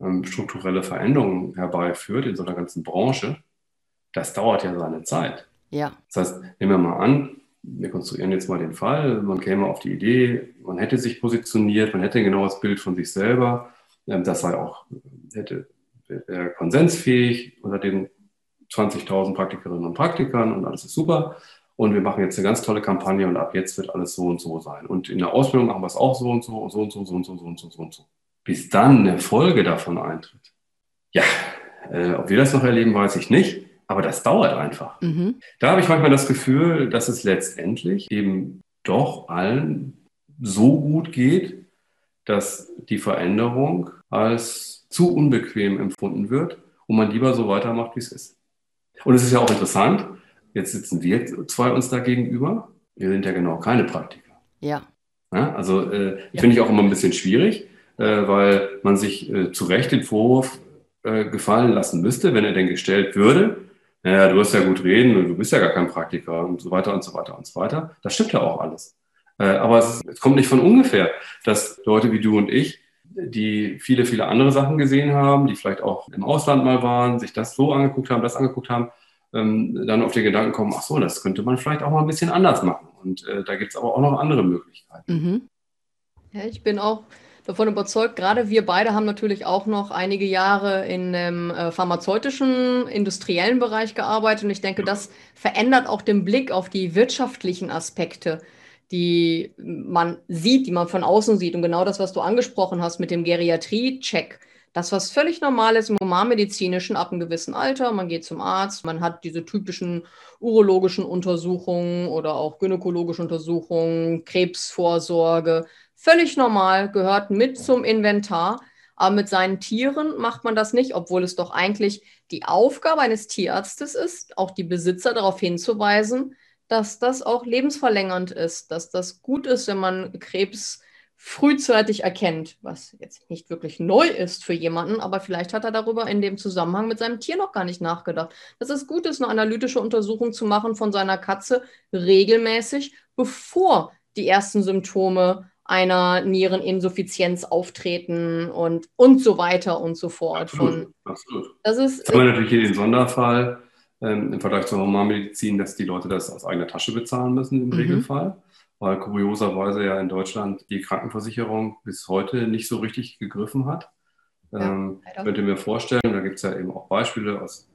ähm, strukturelle Veränderungen herbeiführt, in so einer ganzen Branche, das dauert ja seine Zeit. Ja. Das heißt, nehmen wir mal an, wir konstruieren jetzt mal den Fall, man käme auf die Idee, man hätte sich positioniert, man hätte ein genaues Bild von sich selber, ähm, das sei auch, hätte wäre konsensfähig unter den 20.000 Praktikerinnen und Praktikern und alles ist super. Und wir machen jetzt eine ganz tolle Kampagne und ab jetzt wird alles so und so sein. Und in der Ausbildung machen wir es auch so und so und so und so, so und so, so und so, so und so. Bis dann eine Folge davon eintritt. Ja, äh, ob wir das noch erleben, weiß ich nicht. Aber das dauert einfach. Mhm. Da habe ich manchmal das Gefühl, dass es letztendlich eben doch allen so gut geht, dass die Veränderung als zu unbequem empfunden wird und man lieber so weitermacht, wie es ist. Und es ist ja auch interessant, jetzt sitzen wir zwei uns da gegenüber. Wir sind ja genau keine Praktiker. Ja. ja also äh, ja. finde ich auch immer ein bisschen schwierig, äh, weil man sich äh, zu Recht den Vorwurf äh, gefallen lassen müsste, wenn er denn gestellt würde, naja, du wirst ja gut reden und du bist ja gar kein Praktiker und so weiter und so weiter und so weiter. Das stimmt ja auch alles. Äh, aber es, es kommt nicht von ungefähr, dass Leute wie du und ich, die viele, viele andere Sachen gesehen haben, die vielleicht auch im Ausland mal waren, sich das so angeguckt haben, das angeguckt haben, ähm, dann auf den Gedanken kommen, ach so, das könnte man vielleicht auch mal ein bisschen anders machen. Und äh, da gibt es aber auch noch andere Möglichkeiten. Mhm. Ja, ich bin auch davon überzeugt, gerade wir beide haben natürlich auch noch einige Jahre in dem äh, pharmazeutischen, industriellen Bereich gearbeitet. Und ich denke, das verändert auch den Blick auf die wirtschaftlichen Aspekte, die man sieht, die man von außen sieht. Und genau das, was du angesprochen hast mit dem Geriatrie-Check. Das, was völlig normal ist im humanmedizinischen ab einem gewissen Alter. Man geht zum Arzt, man hat diese typischen urologischen Untersuchungen oder auch gynäkologische Untersuchungen, Krebsvorsorge, Völlig normal, gehört mit zum Inventar. Aber mit seinen Tieren macht man das nicht, obwohl es doch eigentlich die Aufgabe eines Tierarztes ist, auch die Besitzer darauf hinzuweisen, dass das auch lebensverlängernd ist, dass das gut ist, wenn man Krebs frühzeitig erkennt, was jetzt nicht wirklich neu ist für jemanden, aber vielleicht hat er darüber in dem Zusammenhang mit seinem Tier noch gar nicht nachgedacht. Dass es gut ist, eine analytische Untersuchung zu machen von seiner Katze regelmäßig, bevor die ersten Symptome einer Niereninsuffizienz auftreten und, und so weiter und so fort. Absolut, Von, absolut. Das ist, Jetzt haben wir natürlich hier den Sonderfall ähm, im Vergleich zur Humanmedizin, dass die Leute das aus eigener Tasche bezahlen müssen im mhm. Regelfall, weil kurioserweise ja in Deutschland die Krankenversicherung bis heute nicht so richtig gegriffen hat. Ja, ähm, könnt ihr mir vorstellen, da gibt es ja eben auch Beispiele aus,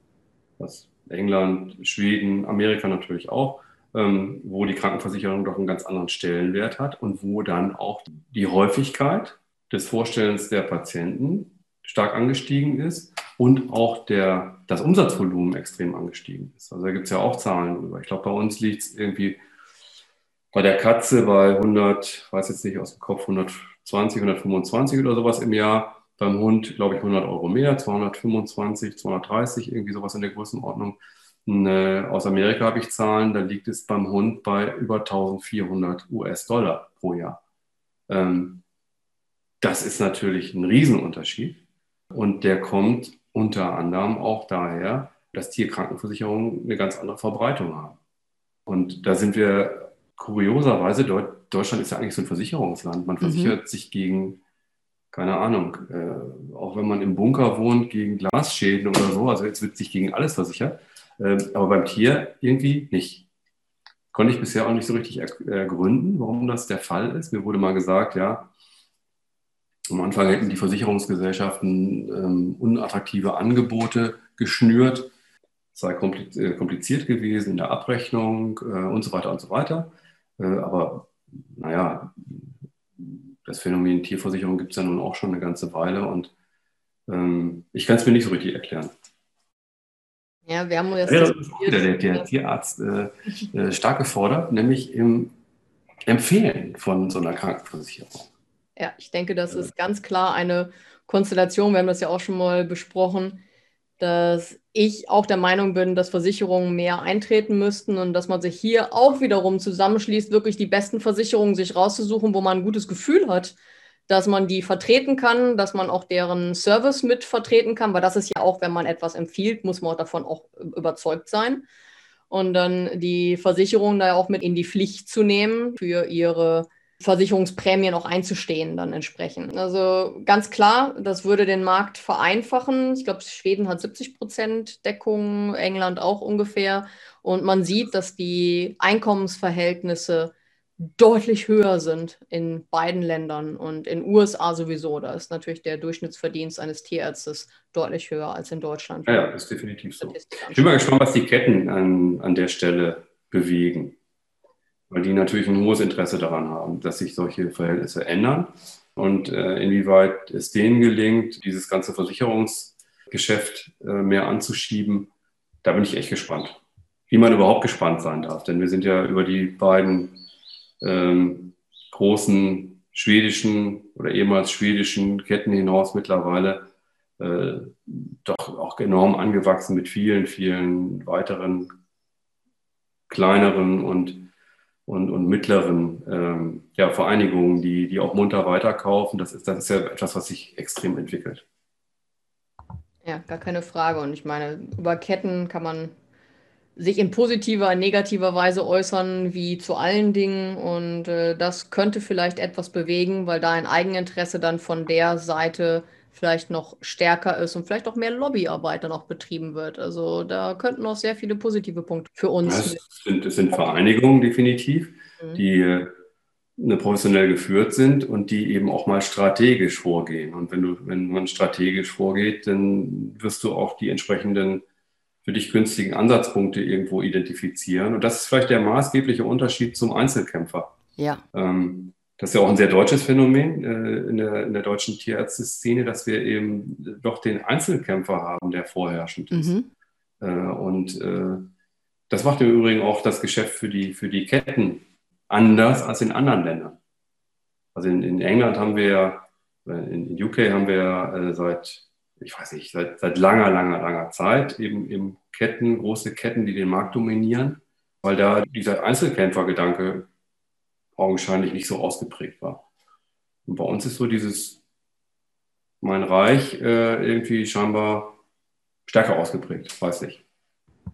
aus England, Schweden, Amerika natürlich auch, ähm, wo die Krankenversicherung doch einen ganz anderen Stellenwert hat und wo dann auch die Häufigkeit des Vorstellens der Patienten stark angestiegen ist und auch der, das Umsatzvolumen extrem angestiegen ist. Also da gibt es ja auch Zahlen drüber. Ich glaube, bei uns liegt es irgendwie bei der Katze bei 100, weiß jetzt nicht aus dem Kopf, 120, 125 oder sowas im Jahr. Beim Hund, glaube ich, 100 Euro mehr, 225, 230, irgendwie sowas in der Größenordnung. Äh, aus Amerika habe ich Zahlen, da liegt es beim Hund bei über 1400 US-Dollar pro Jahr. Ähm, das ist natürlich ein Riesenunterschied und der kommt unter anderem auch daher, dass Tierkrankenversicherungen eine ganz andere Verbreitung haben. Und da sind wir kurioserweise, Deutschland ist ja eigentlich so ein Versicherungsland. Man mhm. versichert mhm. sich gegen, keine Ahnung, äh, auch wenn man im Bunker wohnt, gegen Glasschäden oder so. Also jetzt wird sich gegen alles versichert. Äh, aber beim Tier irgendwie nicht. Konnte ich bisher auch nicht so richtig ergründen, warum das der Fall ist. Mir wurde mal gesagt, ja, am Anfang hätten die Versicherungsgesellschaften ähm, unattraktive Angebote geschnürt, es sei äh, kompliziert gewesen in der Abrechnung äh, und so weiter und so weiter. Äh, aber naja, das Phänomen Tierversicherung gibt es ja nun auch schon eine ganze Weile und ähm, ich kann es mir nicht so richtig erklären. Ja, wir haben ja, der, der, der Tierarzt äh, äh, stark gefordert, nämlich im Empfehlen von so einer Krankenversicherung. Ja, ich denke, das ist ganz klar eine Konstellation. Wir haben das ja auch schon mal besprochen, dass ich auch der Meinung bin, dass Versicherungen mehr eintreten müssten und dass man sich hier auch wiederum zusammenschließt, wirklich die besten Versicherungen sich rauszusuchen, wo man ein gutes Gefühl hat, dass man die vertreten kann, dass man auch deren Service mit vertreten kann, weil das ist ja auch, wenn man etwas empfiehlt, muss man auch davon auch überzeugt sein. Und dann die Versicherung da auch mit in die Pflicht zu nehmen, für ihre Versicherungsprämien auch einzustehen dann entsprechend. Also ganz klar, das würde den Markt vereinfachen. Ich glaube, Schweden hat 70 Prozent Deckung, England auch ungefähr. Und man sieht, dass die Einkommensverhältnisse deutlich höher sind in beiden Ländern und in USA sowieso. Da ist natürlich der Durchschnittsverdienst eines Tierarztes deutlich höher als in Deutschland. Ja, ja ist definitiv so. Ich bin mal gespannt, was die Ketten an, an der Stelle bewegen, weil die natürlich ein hohes Interesse daran haben, dass sich solche Verhältnisse ändern und äh, inwieweit es denen gelingt, dieses ganze Versicherungsgeschäft äh, mehr anzuschieben. Da bin ich echt gespannt. Wie man überhaupt gespannt sein darf, denn wir sind ja über die beiden ähm, großen schwedischen oder ehemals schwedischen Ketten hinaus mittlerweile äh, doch auch enorm angewachsen mit vielen, vielen weiteren kleineren und, und, und mittleren ähm, ja, Vereinigungen, die, die auch munter weiterkaufen. Das ist, das ist ja etwas, was sich extrem entwickelt. Ja, gar keine Frage. Und ich meine, über Ketten kann man sich in positiver, negativer Weise äußern, wie zu allen Dingen. Und äh, das könnte vielleicht etwas bewegen, weil da ein Eigeninteresse dann von der Seite vielleicht noch stärker ist und vielleicht auch mehr Lobbyarbeit dann auch betrieben wird. Also da könnten auch sehr viele positive Punkte für uns. Ja, es, sind, es sind Vereinigungen definitiv, mhm. die äh, ne, professionell geführt sind und die eben auch mal strategisch vorgehen. Und wenn du, wenn man strategisch vorgeht, dann wirst du auch die entsprechenden für dich günstigen Ansatzpunkte irgendwo identifizieren. Und das ist vielleicht der maßgebliche Unterschied zum Einzelkämpfer. Ja. Ähm, das ist ja auch ein sehr deutsches Phänomen äh, in, der, in der deutschen Tierärzteszene, dass wir eben doch den Einzelkämpfer haben, der vorherrschend ist. Mhm. Äh, und äh, das macht im Übrigen auch das Geschäft für die, für die Ketten anders als in anderen Ländern. Also in, in England haben wir, äh, in UK haben wir äh, seit ich weiß nicht, seit, seit langer, langer, langer Zeit eben, eben Ketten, große Ketten, die den Markt dominieren, weil da dieser Einzelkämpfergedanke augenscheinlich nicht so ausgeprägt war. Und bei uns ist so dieses mein Reich äh, irgendwie scheinbar stärker ausgeprägt, weiß ich.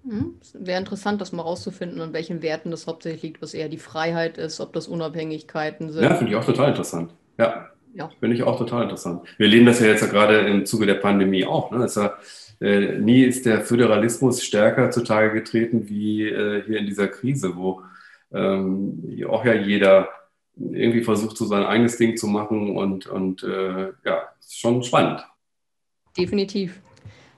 Mhm. Wäre interessant, das mal rauszufinden, an welchen Werten das hauptsächlich liegt, was eher die Freiheit ist, ob das Unabhängigkeiten sind. Ja, finde ich auch total interessant. Ja. Ja. Finde ich auch total interessant. Wir leben das ja jetzt gerade im Zuge der Pandemie auch. Ne? Ja, äh, nie ist der Föderalismus stärker zutage getreten wie äh, hier in dieser Krise, wo ähm, auch ja jeder irgendwie versucht, so sein eigenes Ding zu machen und, und äh, ja, ist schon spannend. Definitiv.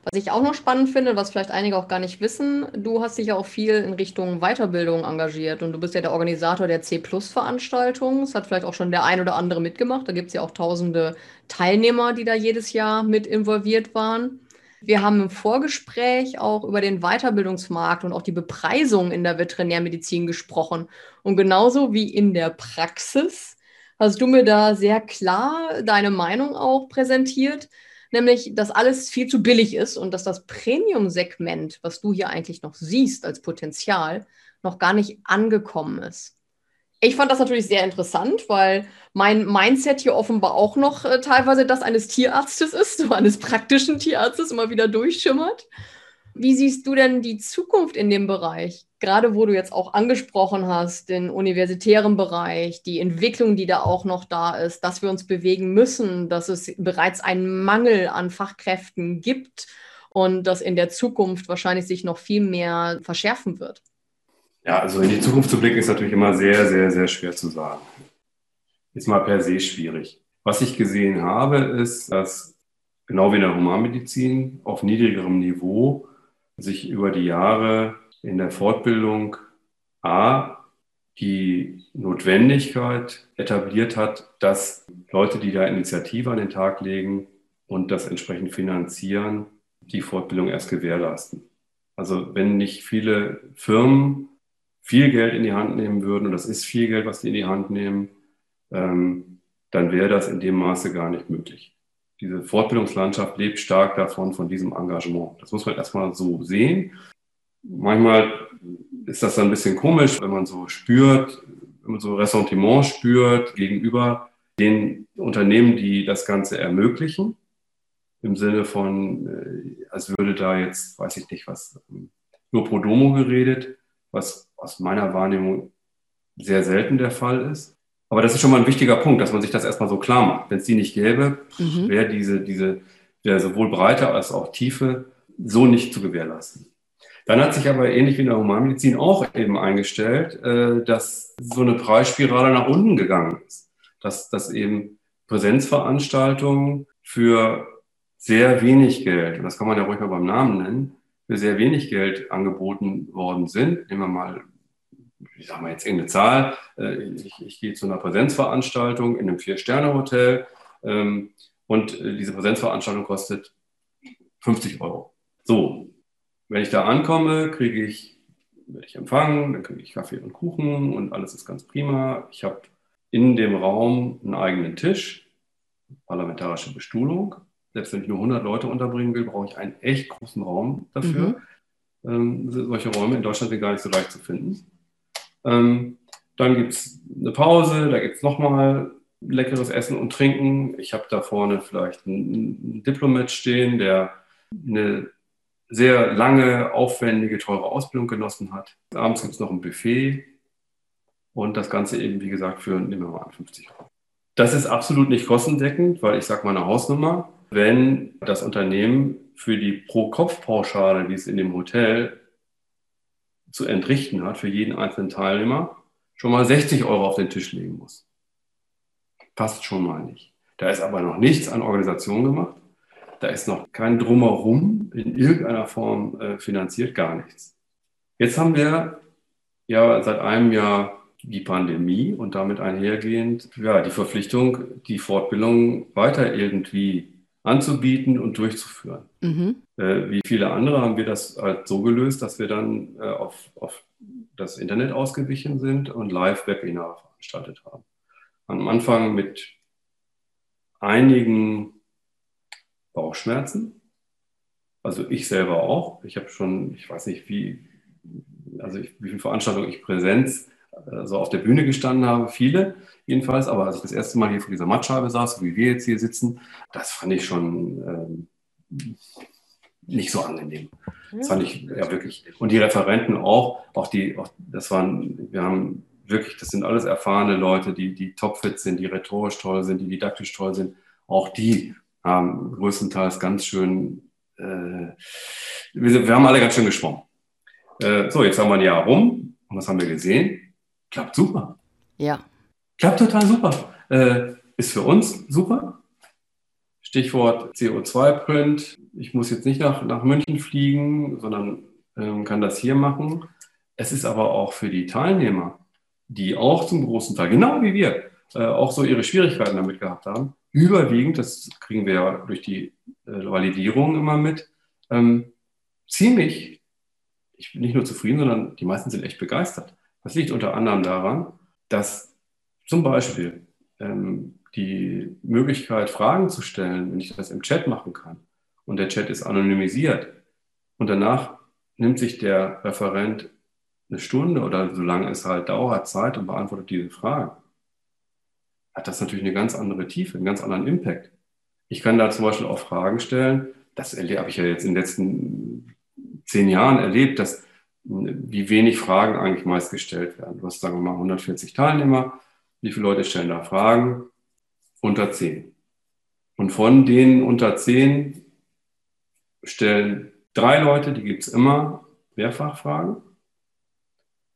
Was ich auch noch spannend finde, was vielleicht einige auch gar nicht wissen, du hast dich ja auch viel in Richtung Weiterbildung engagiert und du bist ja der Organisator der C-Plus-Veranstaltung. Es hat vielleicht auch schon der ein oder andere mitgemacht. Da gibt es ja auch tausende Teilnehmer, die da jedes Jahr mit involviert waren. Wir haben im Vorgespräch auch über den Weiterbildungsmarkt und auch die Bepreisung in der Veterinärmedizin gesprochen. Und genauso wie in der Praxis hast du mir da sehr klar deine Meinung auch präsentiert, nämlich, dass alles viel zu billig ist und dass das Premium-Segment, was du hier eigentlich noch siehst als Potenzial, noch gar nicht angekommen ist. Ich fand das natürlich sehr interessant, weil mein Mindset hier offenbar auch noch äh, teilweise das eines Tierarztes ist, so eines praktischen Tierarztes immer wieder durchschimmert. Wie siehst du denn die Zukunft in dem Bereich? Gerade wo du jetzt auch angesprochen hast, den universitären Bereich, die Entwicklung, die da auch noch da ist, dass wir uns bewegen müssen, dass es bereits einen Mangel an Fachkräften gibt und dass in der Zukunft wahrscheinlich sich noch viel mehr verschärfen wird. Ja, also in die Zukunft zu blicken ist natürlich immer sehr, sehr, sehr schwer zu sagen. Ist mal per se schwierig. Was ich gesehen habe, ist, dass genau wie in der Humanmedizin auf niedrigerem Niveau sich über die Jahre in der Fortbildung A die Notwendigkeit etabliert hat, dass Leute, die da Initiative an den Tag legen und das entsprechend finanzieren, die Fortbildung erst gewährleisten. Also wenn nicht viele Firmen viel Geld in die Hand nehmen würden, und das ist viel Geld, was die in die Hand nehmen, ähm, dann wäre das in dem Maße gar nicht möglich. Diese Fortbildungslandschaft lebt stark davon, von diesem Engagement. Das muss man erstmal so sehen. Manchmal ist das dann ein bisschen komisch, wenn man so spürt, wenn man so Ressentiment spürt gegenüber den Unternehmen, die das Ganze ermöglichen. Im Sinne von, äh, als würde da jetzt, weiß ich nicht was, nur pro domo geredet, was aus meiner Wahrnehmung sehr selten der Fall ist. Aber das ist schon mal ein wichtiger Punkt, dass man sich das erstmal so klar macht. Wenn es die nicht gäbe, mhm. wäre diese, diese, wäre sowohl Breite als auch Tiefe so nicht zu gewährleisten. Dann hat sich aber ähnlich wie in der Humanmedizin auch eben eingestellt, äh, dass so eine Preisspirale nach unten gegangen ist. Dass, dass eben Präsenzveranstaltungen für sehr wenig Geld, und das kann man ja ruhig mal beim Namen nennen, für sehr wenig Geld angeboten worden sind. Nehmen wir mal ich sage mal jetzt irgendeine Zahl, äh, ich, ich gehe zu einer Präsenzveranstaltung in einem Vier-Sterne-Hotel ähm, und äh, diese Präsenzveranstaltung kostet 50 Euro. So, wenn ich da ankomme, kriege ich, werde ich empfangen, dann kriege ich Kaffee und Kuchen und alles ist ganz prima. Ich habe in dem Raum einen eigenen Tisch, parlamentarische Bestuhlung. Selbst wenn ich nur 100 Leute unterbringen will, brauche ich einen echt großen Raum dafür. Mhm. Ähm, solche Räume in Deutschland sind gar nicht so leicht zu finden. Ähm, dann gibt es eine Pause, da gibt es nochmal leckeres Essen und Trinken. Ich habe da vorne vielleicht einen Diplomat stehen, der eine sehr lange, aufwendige, teure Ausbildung genossen hat. Abends gibt es noch ein Buffet und das Ganze eben, wie gesagt, für, nehmen wir mal an, 50 Euro. Das ist absolut nicht kostendeckend, weil ich sage mal eine Hausnummer, wenn das Unternehmen für die Pro-Kopf-Pauschale, die es in dem Hotel zu entrichten hat für jeden einzelnen Teilnehmer, schon mal 60 Euro auf den Tisch legen muss. Passt schon mal nicht. Da ist aber noch nichts an Organisation gemacht. Da ist noch kein Drumherum in irgendeiner Form äh, finanziert, gar nichts. Jetzt haben wir ja seit einem Jahr die Pandemie und damit einhergehend ja, die Verpflichtung, die Fortbildung weiter irgendwie anzubieten und durchzuführen. Mhm. Äh, wie viele andere haben wir das halt so gelöst, dass wir dann äh, auf, auf das Internet ausgewichen sind und Live-Webinare veranstaltet haben. Am Anfang mit einigen Bauchschmerzen. Also ich selber auch. Ich habe schon, ich weiß nicht, wie, also ich, wie viele Veranstaltungen ich Präsenz also auf der Bühne gestanden habe, viele jedenfalls, aber als ich das erste Mal hier vor dieser Mattscheibe saß, so wie wir jetzt hier sitzen, das fand ich schon ähm, nicht so angenehm. Das fand ich ja wirklich. Und die Referenten auch, auch die, auch, das waren, wir haben wirklich, das sind alles erfahrene Leute, die, die topfit sind, die rhetorisch toll sind, die didaktisch toll sind. Auch die haben größtenteils ganz schön, äh, wir, wir, haben alle ganz schön geschwommen. Äh, so, jetzt haben wir ein Jahr rum. Und was haben wir gesehen? Klappt super. Ja. Klappt total super. Äh, ist für uns super. Stichwort CO2-Print. Ich muss jetzt nicht nach, nach München fliegen, sondern ähm, kann das hier machen. Es ist aber auch für die Teilnehmer, die auch zum großen Teil, genau wie wir, äh, auch so ihre Schwierigkeiten damit gehabt haben, überwiegend, das kriegen wir ja durch die äh, Validierung immer mit, ähm, ziemlich, ich bin nicht nur zufrieden, sondern die meisten sind echt begeistert. Das liegt unter anderem daran, dass zum Beispiel ähm, die Möglichkeit, Fragen zu stellen, wenn ich das im Chat machen kann und der Chat ist anonymisiert und danach nimmt sich der Referent eine Stunde oder so lange es halt dauert Zeit und beantwortet diese Fragen, hat das natürlich eine ganz andere Tiefe, einen ganz anderen Impact. Ich kann da zum Beispiel auch Fragen stellen, das habe ich ja jetzt in den letzten zehn Jahren erlebt, dass wie wenig Fragen eigentlich meist gestellt werden. Du hast, sagen wir mal, 140 Teilnehmer. Wie viele Leute stellen da Fragen? Unter 10. Und von denen unter 10 stellen drei Leute, die gibt es immer, Mehrfachfragen.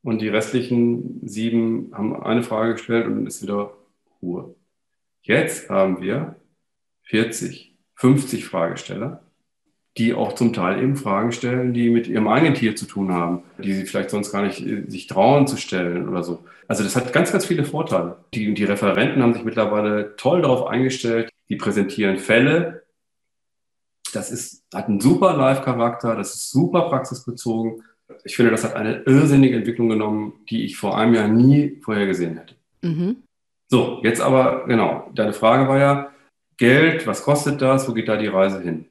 Und die restlichen sieben haben eine Frage gestellt und dann ist wieder Ruhe. Jetzt haben wir 40, 50 Fragesteller, die auch zum Teil eben Fragen stellen, die mit ihrem eigenen Tier zu tun haben, die sie vielleicht sonst gar nicht äh, sich trauen zu stellen oder so. Also das hat ganz, ganz viele Vorteile. Die, die Referenten haben sich mittlerweile toll darauf eingestellt. Die präsentieren Fälle. Das ist, hat einen super Live-Charakter, das ist super praxisbezogen. Ich finde, das hat eine irrsinnige Entwicklung genommen, die ich vor einem Jahr nie vorher gesehen hätte. Mhm. So, jetzt aber, genau, deine Frage war ja, Geld, was kostet das, wo geht da die Reise hin?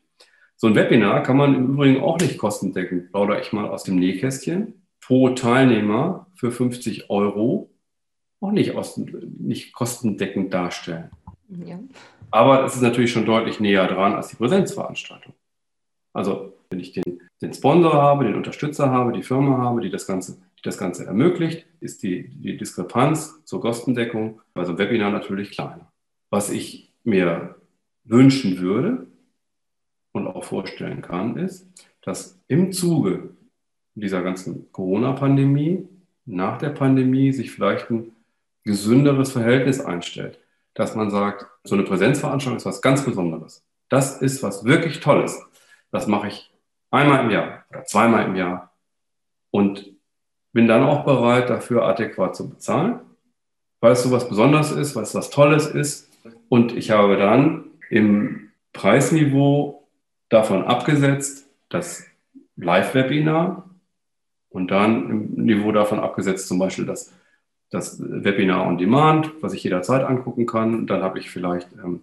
So ein Webinar kann man im Übrigen auch nicht kostendeckend, plaudere ich mal aus dem Nähkästchen, pro Teilnehmer für 50 Euro auch nicht, aus, nicht kostendeckend darstellen. Ja. Aber es ist natürlich schon deutlich näher dran als die Präsenzveranstaltung. Also wenn ich den, den Sponsor habe, den Unterstützer habe, die Firma habe, die das Ganze, die das Ganze ermöglicht, ist die, die Diskrepanz zur Kostendeckung bei so einem Webinar natürlich kleiner. Was ich mir wünschen würde und auch vorstellen kann, ist, dass im Zuge dieser ganzen Corona-Pandemie, nach der Pandemie, sich vielleicht ein gesünderes Verhältnis einstellt. Dass man sagt, so eine Präsenzveranstaltung ist was ganz Besonderes. Das ist was wirklich Tolles. Das mache ich einmal im Jahr oder zweimal im Jahr und bin dann auch bereit, dafür adäquat zu bezahlen, weil es so was Besonderes ist, weil es was Tolles ist. Und ich habe dann im Preisniveau davon abgesetzt, das Live-Webinar und dann im Niveau davon abgesetzt zum Beispiel das, das Webinar on Demand, was ich jederzeit angucken kann. Dann habe ich vielleicht ähm,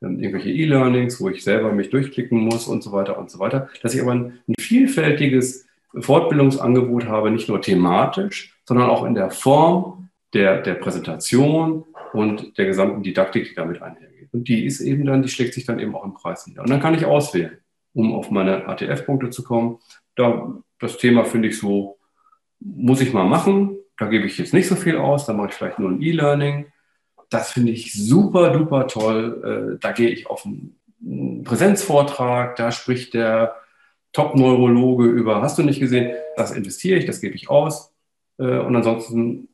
irgendwelche E-Learnings, wo ich selber mich durchklicken muss und so weiter und so weiter. Dass ich aber ein, ein vielfältiges Fortbildungsangebot habe, nicht nur thematisch, sondern auch in der Form der, der Präsentation und der gesamten Didaktik, die damit einhergeht. Und die ist eben dann, die schlägt sich dann eben auch im Preis nieder. Und dann kann ich auswählen, um auf meine ATF-Punkte zu kommen. Da, das Thema finde ich so, muss ich mal machen. Da gebe ich jetzt nicht so viel aus. Da mache ich vielleicht nur ein E-Learning. Das finde ich super, duper toll. Äh, da gehe ich auf einen Präsenzvortrag. Da spricht der Top-Neurologe über, hast du nicht gesehen? Das investiere ich, das gebe ich aus. Äh, und ansonsten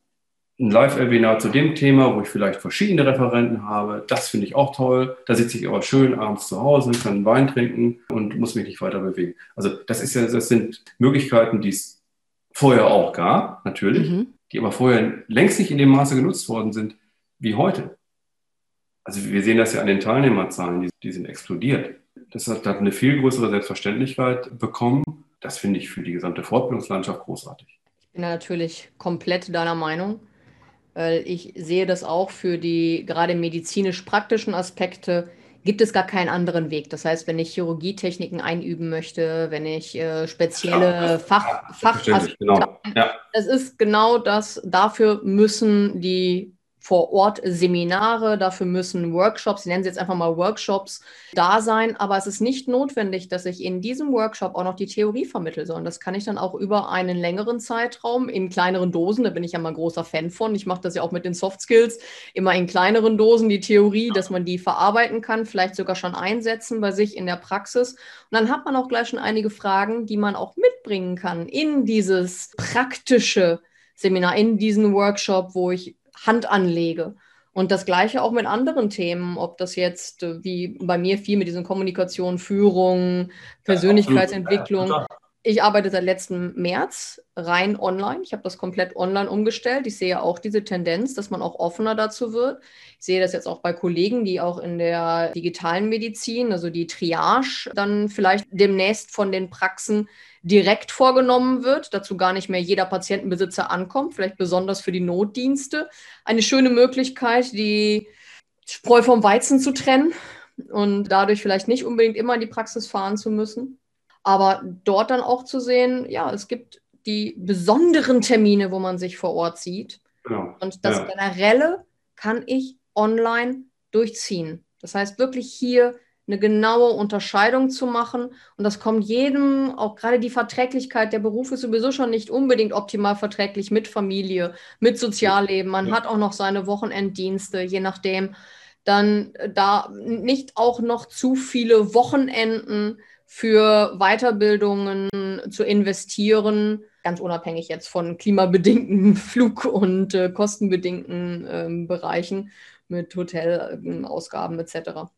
ein Live-Webinar zu dem Thema, wo ich vielleicht verschiedene Referenten habe. Das finde ich auch toll. Da sitze ich aber schön abends zu Hause, kann einen Wein trinken und muss mich nicht weiter bewegen. Also das ist ja, das sind Möglichkeiten, die es vorher auch gab, natürlich, mhm. die aber vorher längst nicht in dem Maße genutzt worden sind wie heute. Also wir sehen das ja an den Teilnehmerzahlen, die, die sind explodiert. Das hat, hat eine viel größere Selbstverständlichkeit bekommen. Das finde ich für die gesamte Fortbildungslandschaft großartig. Ich bin natürlich komplett deiner Meinung weil ich sehe das auch für die gerade medizinisch-praktischen Aspekte gibt es gar keinen anderen Weg. Das heißt, wenn ich Chirurgietechniken einüben möchte, wenn ich äh, spezielle ja, Fach, Fach genau. ja. das ist genau das. Dafür müssen die vor Ort Seminare, dafür müssen Workshops, sie nennen sie jetzt einfach mal Workshops, da sein. Aber es ist nicht notwendig, dass ich in diesem Workshop auch noch die Theorie vermittle, sondern das kann ich dann auch über einen längeren Zeitraum in kleineren Dosen, da bin ich ja mal ein großer Fan von. Ich mache das ja auch mit den Soft Skills, immer in kleineren Dosen die Theorie, dass man die verarbeiten kann, vielleicht sogar schon einsetzen bei sich in der Praxis. Und dann hat man auch gleich schon einige Fragen, die man auch mitbringen kann in dieses praktische Seminar, in diesen Workshop, wo ich Hand anlege. Und das gleiche auch mit anderen Themen, ob das jetzt äh, wie bei mir viel mit diesen Kommunikation, Führung, Persönlichkeitsentwicklung. Ja, ich arbeite seit letztem März rein online. Ich habe das komplett online umgestellt. Ich sehe auch diese Tendenz, dass man auch offener dazu wird. Ich sehe das jetzt auch bei Kollegen, die auch in der digitalen Medizin, also die Triage, dann vielleicht demnächst von den Praxen direkt vorgenommen wird, dazu gar nicht mehr jeder Patientenbesitzer ankommt, vielleicht besonders für die Notdienste. Eine schöne Möglichkeit, die Spreu vom Weizen zu trennen und dadurch vielleicht nicht unbedingt immer in die Praxis fahren zu müssen. Aber dort dann auch zu sehen, ja, es gibt die besonderen Termine, wo man sich vor Ort sieht. Genau. Und das ja. Generelle kann ich online durchziehen. Das heißt, wirklich hier eine genaue Unterscheidung zu machen. Und das kommt jedem, auch gerade die Verträglichkeit, der Beruf ist sowieso schon nicht unbedingt optimal verträglich mit Familie, mit Sozialleben. Man ja. hat auch noch seine Wochenenddienste, je nachdem. Dann da nicht auch noch zu viele Wochenenden für Weiterbildungen zu investieren, ganz unabhängig jetzt von klimabedingten Flug- und äh, kostenbedingten äh, Bereichen mit Hotelausgaben etc.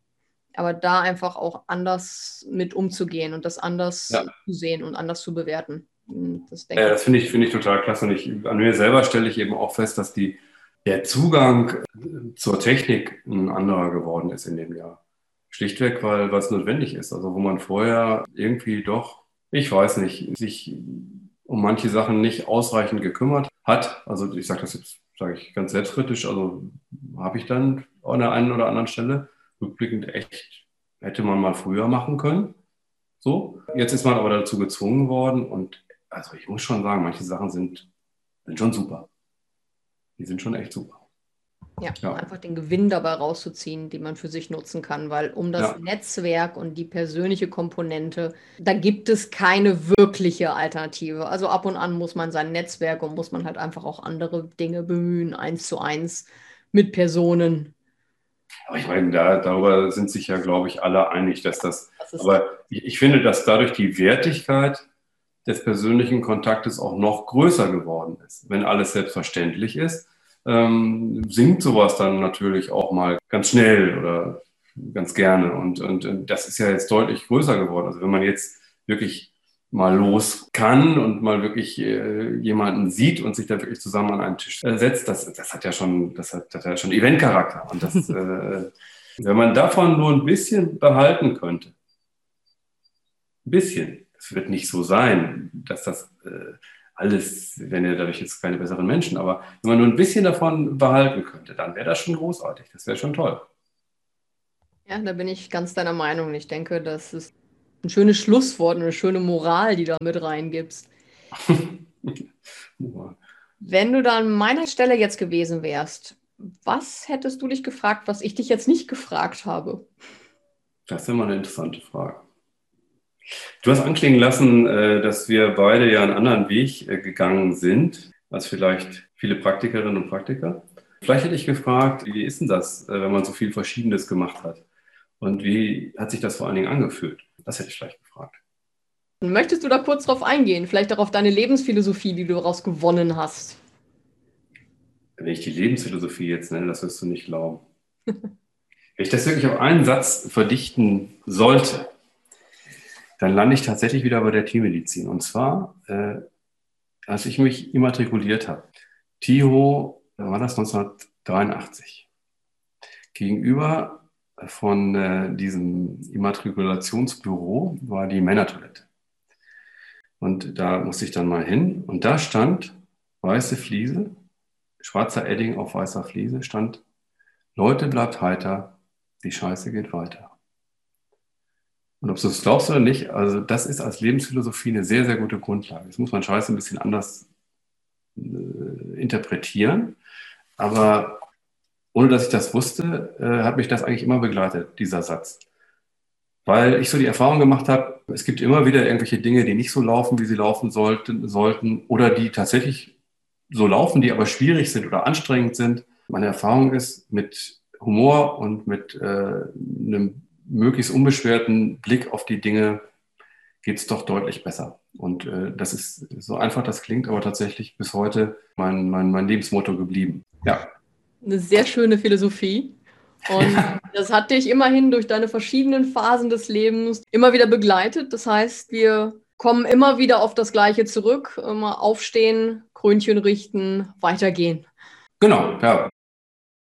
Aber da einfach auch anders mit umzugehen und das anders ja. zu sehen und anders zu bewerten. Hm, das, ja, das finde ich, find ich total klasse. Und ich, an mir selber stelle ich eben auch fest, dass die, der Zugang zur Technik ein anderer geworden ist in dem Jahr. Schlichtweg, weil was notwendig ist. Also wo man vorher irgendwie doch, ich weiß nicht, sich um manche Sachen nicht ausreichend gekümmert hat. Also ich sage das jetzt, sage ich ganz selbstkritisch, also habe ich dann an der einen oder anderen Stelle rückblickend echt, hätte man mal früher machen können. So, jetzt ist man aber dazu gezwungen worden und also ich muss schon sagen, manche Sachen sind, sind schon super. Die sind schon echt super. Ja, ja, einfach den Gewinn dabei rauszuziehen, den man für sich nutzen kann, weil um das ja. Netzwerk und die persönliche Komponente, da gibt es keine wirkliche Alternative. Also ab und an muss man sein Netzwerk und muss man halt einfach auch andere Dinge bemühen, eins zu eins mit Personen. Aber ich meine, da, darüber sind sich ja, glaube ich, alle einig, dass das. das aber ich, ich finde, dass dadurch die Wertigkeit des persönlichen Kontaktes auch noch größer geworden ist. Wenn alles selbstverständlich ist, ähm, singt sowas dann natürlich auch mal ganz schnell oder ganz gerne. Und, und, und das ist ja jetzt deutlich größer geworden. Also wenn man jetzt wirklich mal los kann und mal wirklich äh, jemanden sieht und sich da wirklich zusammen an einen Tisch äh, setzt, das, das hat ja schon, das hat, das hat ja schon Eventcharakter. Und das, äh, wenn man davon nur ein bisschen behalten könnte, ein bisschen, es wird nicht so sein, dass das äh, alles, wenn ja dadurch jetzt keine besseren Menschen, aber wenn man nur ein bisschen davon behalten könnte, dann wäre das schon großartig. Das wäre schon toll. Ja, da bin ich ganz deiner Meinung. Ich denke, das ist ein schönes Schlusswort, eine schöne Moral, die du mit reingibst. wenn du da an meiner Stelle jetzt gewesen wärst, was hättest du dich gefragt, was ich dich jetzt nicht gefragt habe? Das ist immer eine interessante Frage. Du hast anklingen lassen, äh, dass wir beide ja einen anderen Weg äh, gegangen sind, als vielleicht viele Praktikerinnen und Praktiker. Vielleicht hätte ich gefragt, wie ist denn das, äh, wenn man so viel Verschiedenes gemacht hat? Und wie hat sich das vor allen Dingen angefühlt? Das hätte ich vielleicht gefragt. Möchtest du da kurz drauf eingehen? Vielleicht auch auf deine Lebensphilosophie, die du daraus gewonnen hast? Wenn ich die Lebensphilosophie jetzt nenne, das wirst du nicht glauben. Wenn ich das wirklich auf einen Satz verdichten sollte, dann lande ich tatsächlich wieder bei der Tiermedizin. Und zwar, äh, als ich mich immatrikuliert habe. TIHO, da war das 1983. Gegenüber von äh, diesem Immatrikulationsbüro war die Männertoilette. Und da musste ich dann mal hin. Und da stand weiße Fliese, schwarzer Edding auf weißer Fliese, stand, Leute, bleibt heiter, die Scheiße geht weiter. Und ob du es glaubst oder nicht, also das ist als Lebensphilosophie eine sehr, sehr gute Grundlage. Das muss man Scheiße ein bisschen anders äh, interpretieren. Aber ohne dass ich das wusste, äh, hat mich das eigentlich immer begleitet, dieser Satz. Weil ich so die Erfahrung gemacht habe, es gibt immer wieder irgendwelche Dinge, die nicht so laufen, wie sie laufen sollten, sollten oder die tatsächlich so laufen, die aber schwierig sind oder anstrengend sind. Meine Erfahrung ist, mit Humor und mit äh, einem möglichst unbeschwerten Blick auf die Dinge geht es doch deutlich besser. Und äh, das ist so einfach, das klingt, aber tatsächlich bis heute mein, mein, mein Lebensmotto geblieben. Ja. Eine sehr schöne Philosophie. Und das hat dich immerhin durch deine verschiedenen Phasen des Lebens immer wieder begleitet. Das heißt, wir kommen immer wieder auf das Gleiche zurück. Immer aufstehen, Krönchen richten, weitergehen. Genau, ja.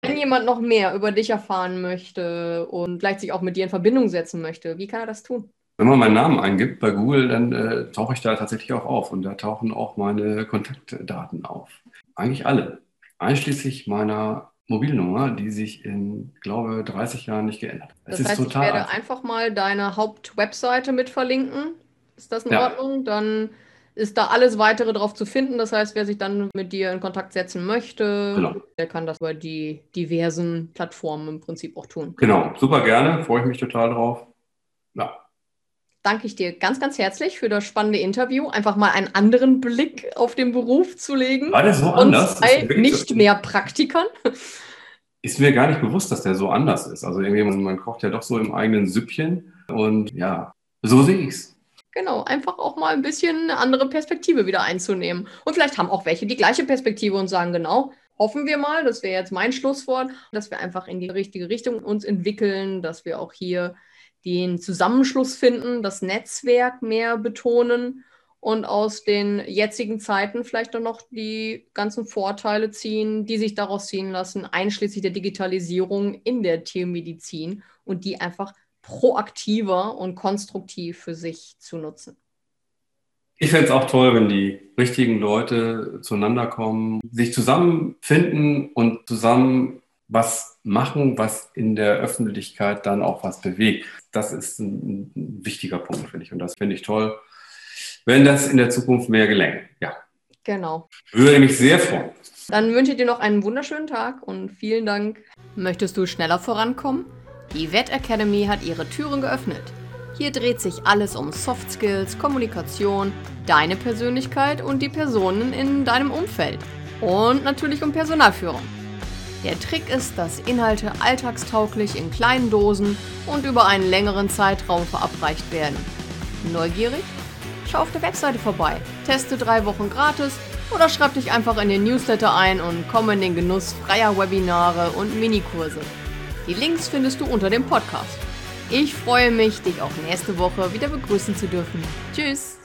Wenn jemand noch mehr über dich erfahren möchte und vielleicht sich auch mit dir in Verbindung setzen möchte, wie kann er das tun? Wenn man meinen Namen eingibt bei Google, dann äh, tauche ich da tatsächlich auch auf und da tauchen auch meine Kontaktdaten auf. Eigentlich alle, einschließlich meiner Mobilnummer, die sich in, glaube 30 Jahren nicht geändert hat. Das heißt, ich werde einfach. einfach mal deine Hauptwebseite mit verlinken. Ist das in ja. Ordnung? Dann ist da alles weitere drauf zu finden. Das heißt, wer sich dann mit dir in Kontakt setzen möchte, genau. der kann das über die diversen Plattformen im Prinzip auch tun. Genau, super gerne, freue ich mich total drauf. Ja. Danke ich dir ganz, ganz herzlich für das spannende Interview. Einfach mal einen anderen Blick auf den Beruf zu legen. War der so anders? Bei nicht mehr Praktikern. Ist mir gar nicht bewusst, dass der so anders ist. Also irgendwie, man, man kocht ja doch so im eigenen Süppchen. Und ja, so sehe ich es. Genau, einfach auch mal ein bisschen eine andere Perspektive wieder einzunehmen. Und vielleicht haben auch welche die gleiche Perspektive und sagen, genau, hoffen wir mal, das wäre jetzt mein Schlusswort, dass wir einfach in die richtige Richtung uns entwickeln, dass wir auch hier den Zusammenschluss finden, das Netzwerk mehr betonen und aus den jetzigen Zeiten vielleicht auch noch die ganzen Vorteile ziehen, die sich daraus ziehen lassen, einschließlich der Digitalisierung in der Tiermedizin und die einfach proaktiver und konstruktiv für sich zu nutzen. Ich fände es auch toll, wenn die richtigen Leute zueinander kommen, sich zusammenfinden und zusammen was machen, was in der Öffentlichkeit dann auch was bewegt. Das ist ein, wichtiger Punkt, finde ich. Und das finde ich toll, wenn das in der Zukunft mehr gelänge. Ja. Genau. Würde mich sehr freuen. Dann wünsche ich dir noch einen wunderschönen Tag und vielen Dank. Möchtest du schneller vorankommen? Die Vet Academy hat ihre Türen geöffnet. Hier dreht sich alles um Soft Skills, Kommunikation, deine Persönlichkeit und die Personen in deinem Umfeld. Und natürlich um Personalführung. Der Trick ist, dass Inhalte alltagstauglich in kleinen Dosen und über einen längeren Zeitraum verabreicht werden. Neugierig? Schau auf der Webseite vorbei, teste drei Wochen gratis oder schreib dich einfach in den Newsletter ein und komme in den Genuss freier Webinare und Minikurse. Die Links findest du unter dem Podcast. Ich freue mich, dich auch nächste Woche wieder begrüßen zu dürfen. Tschüss!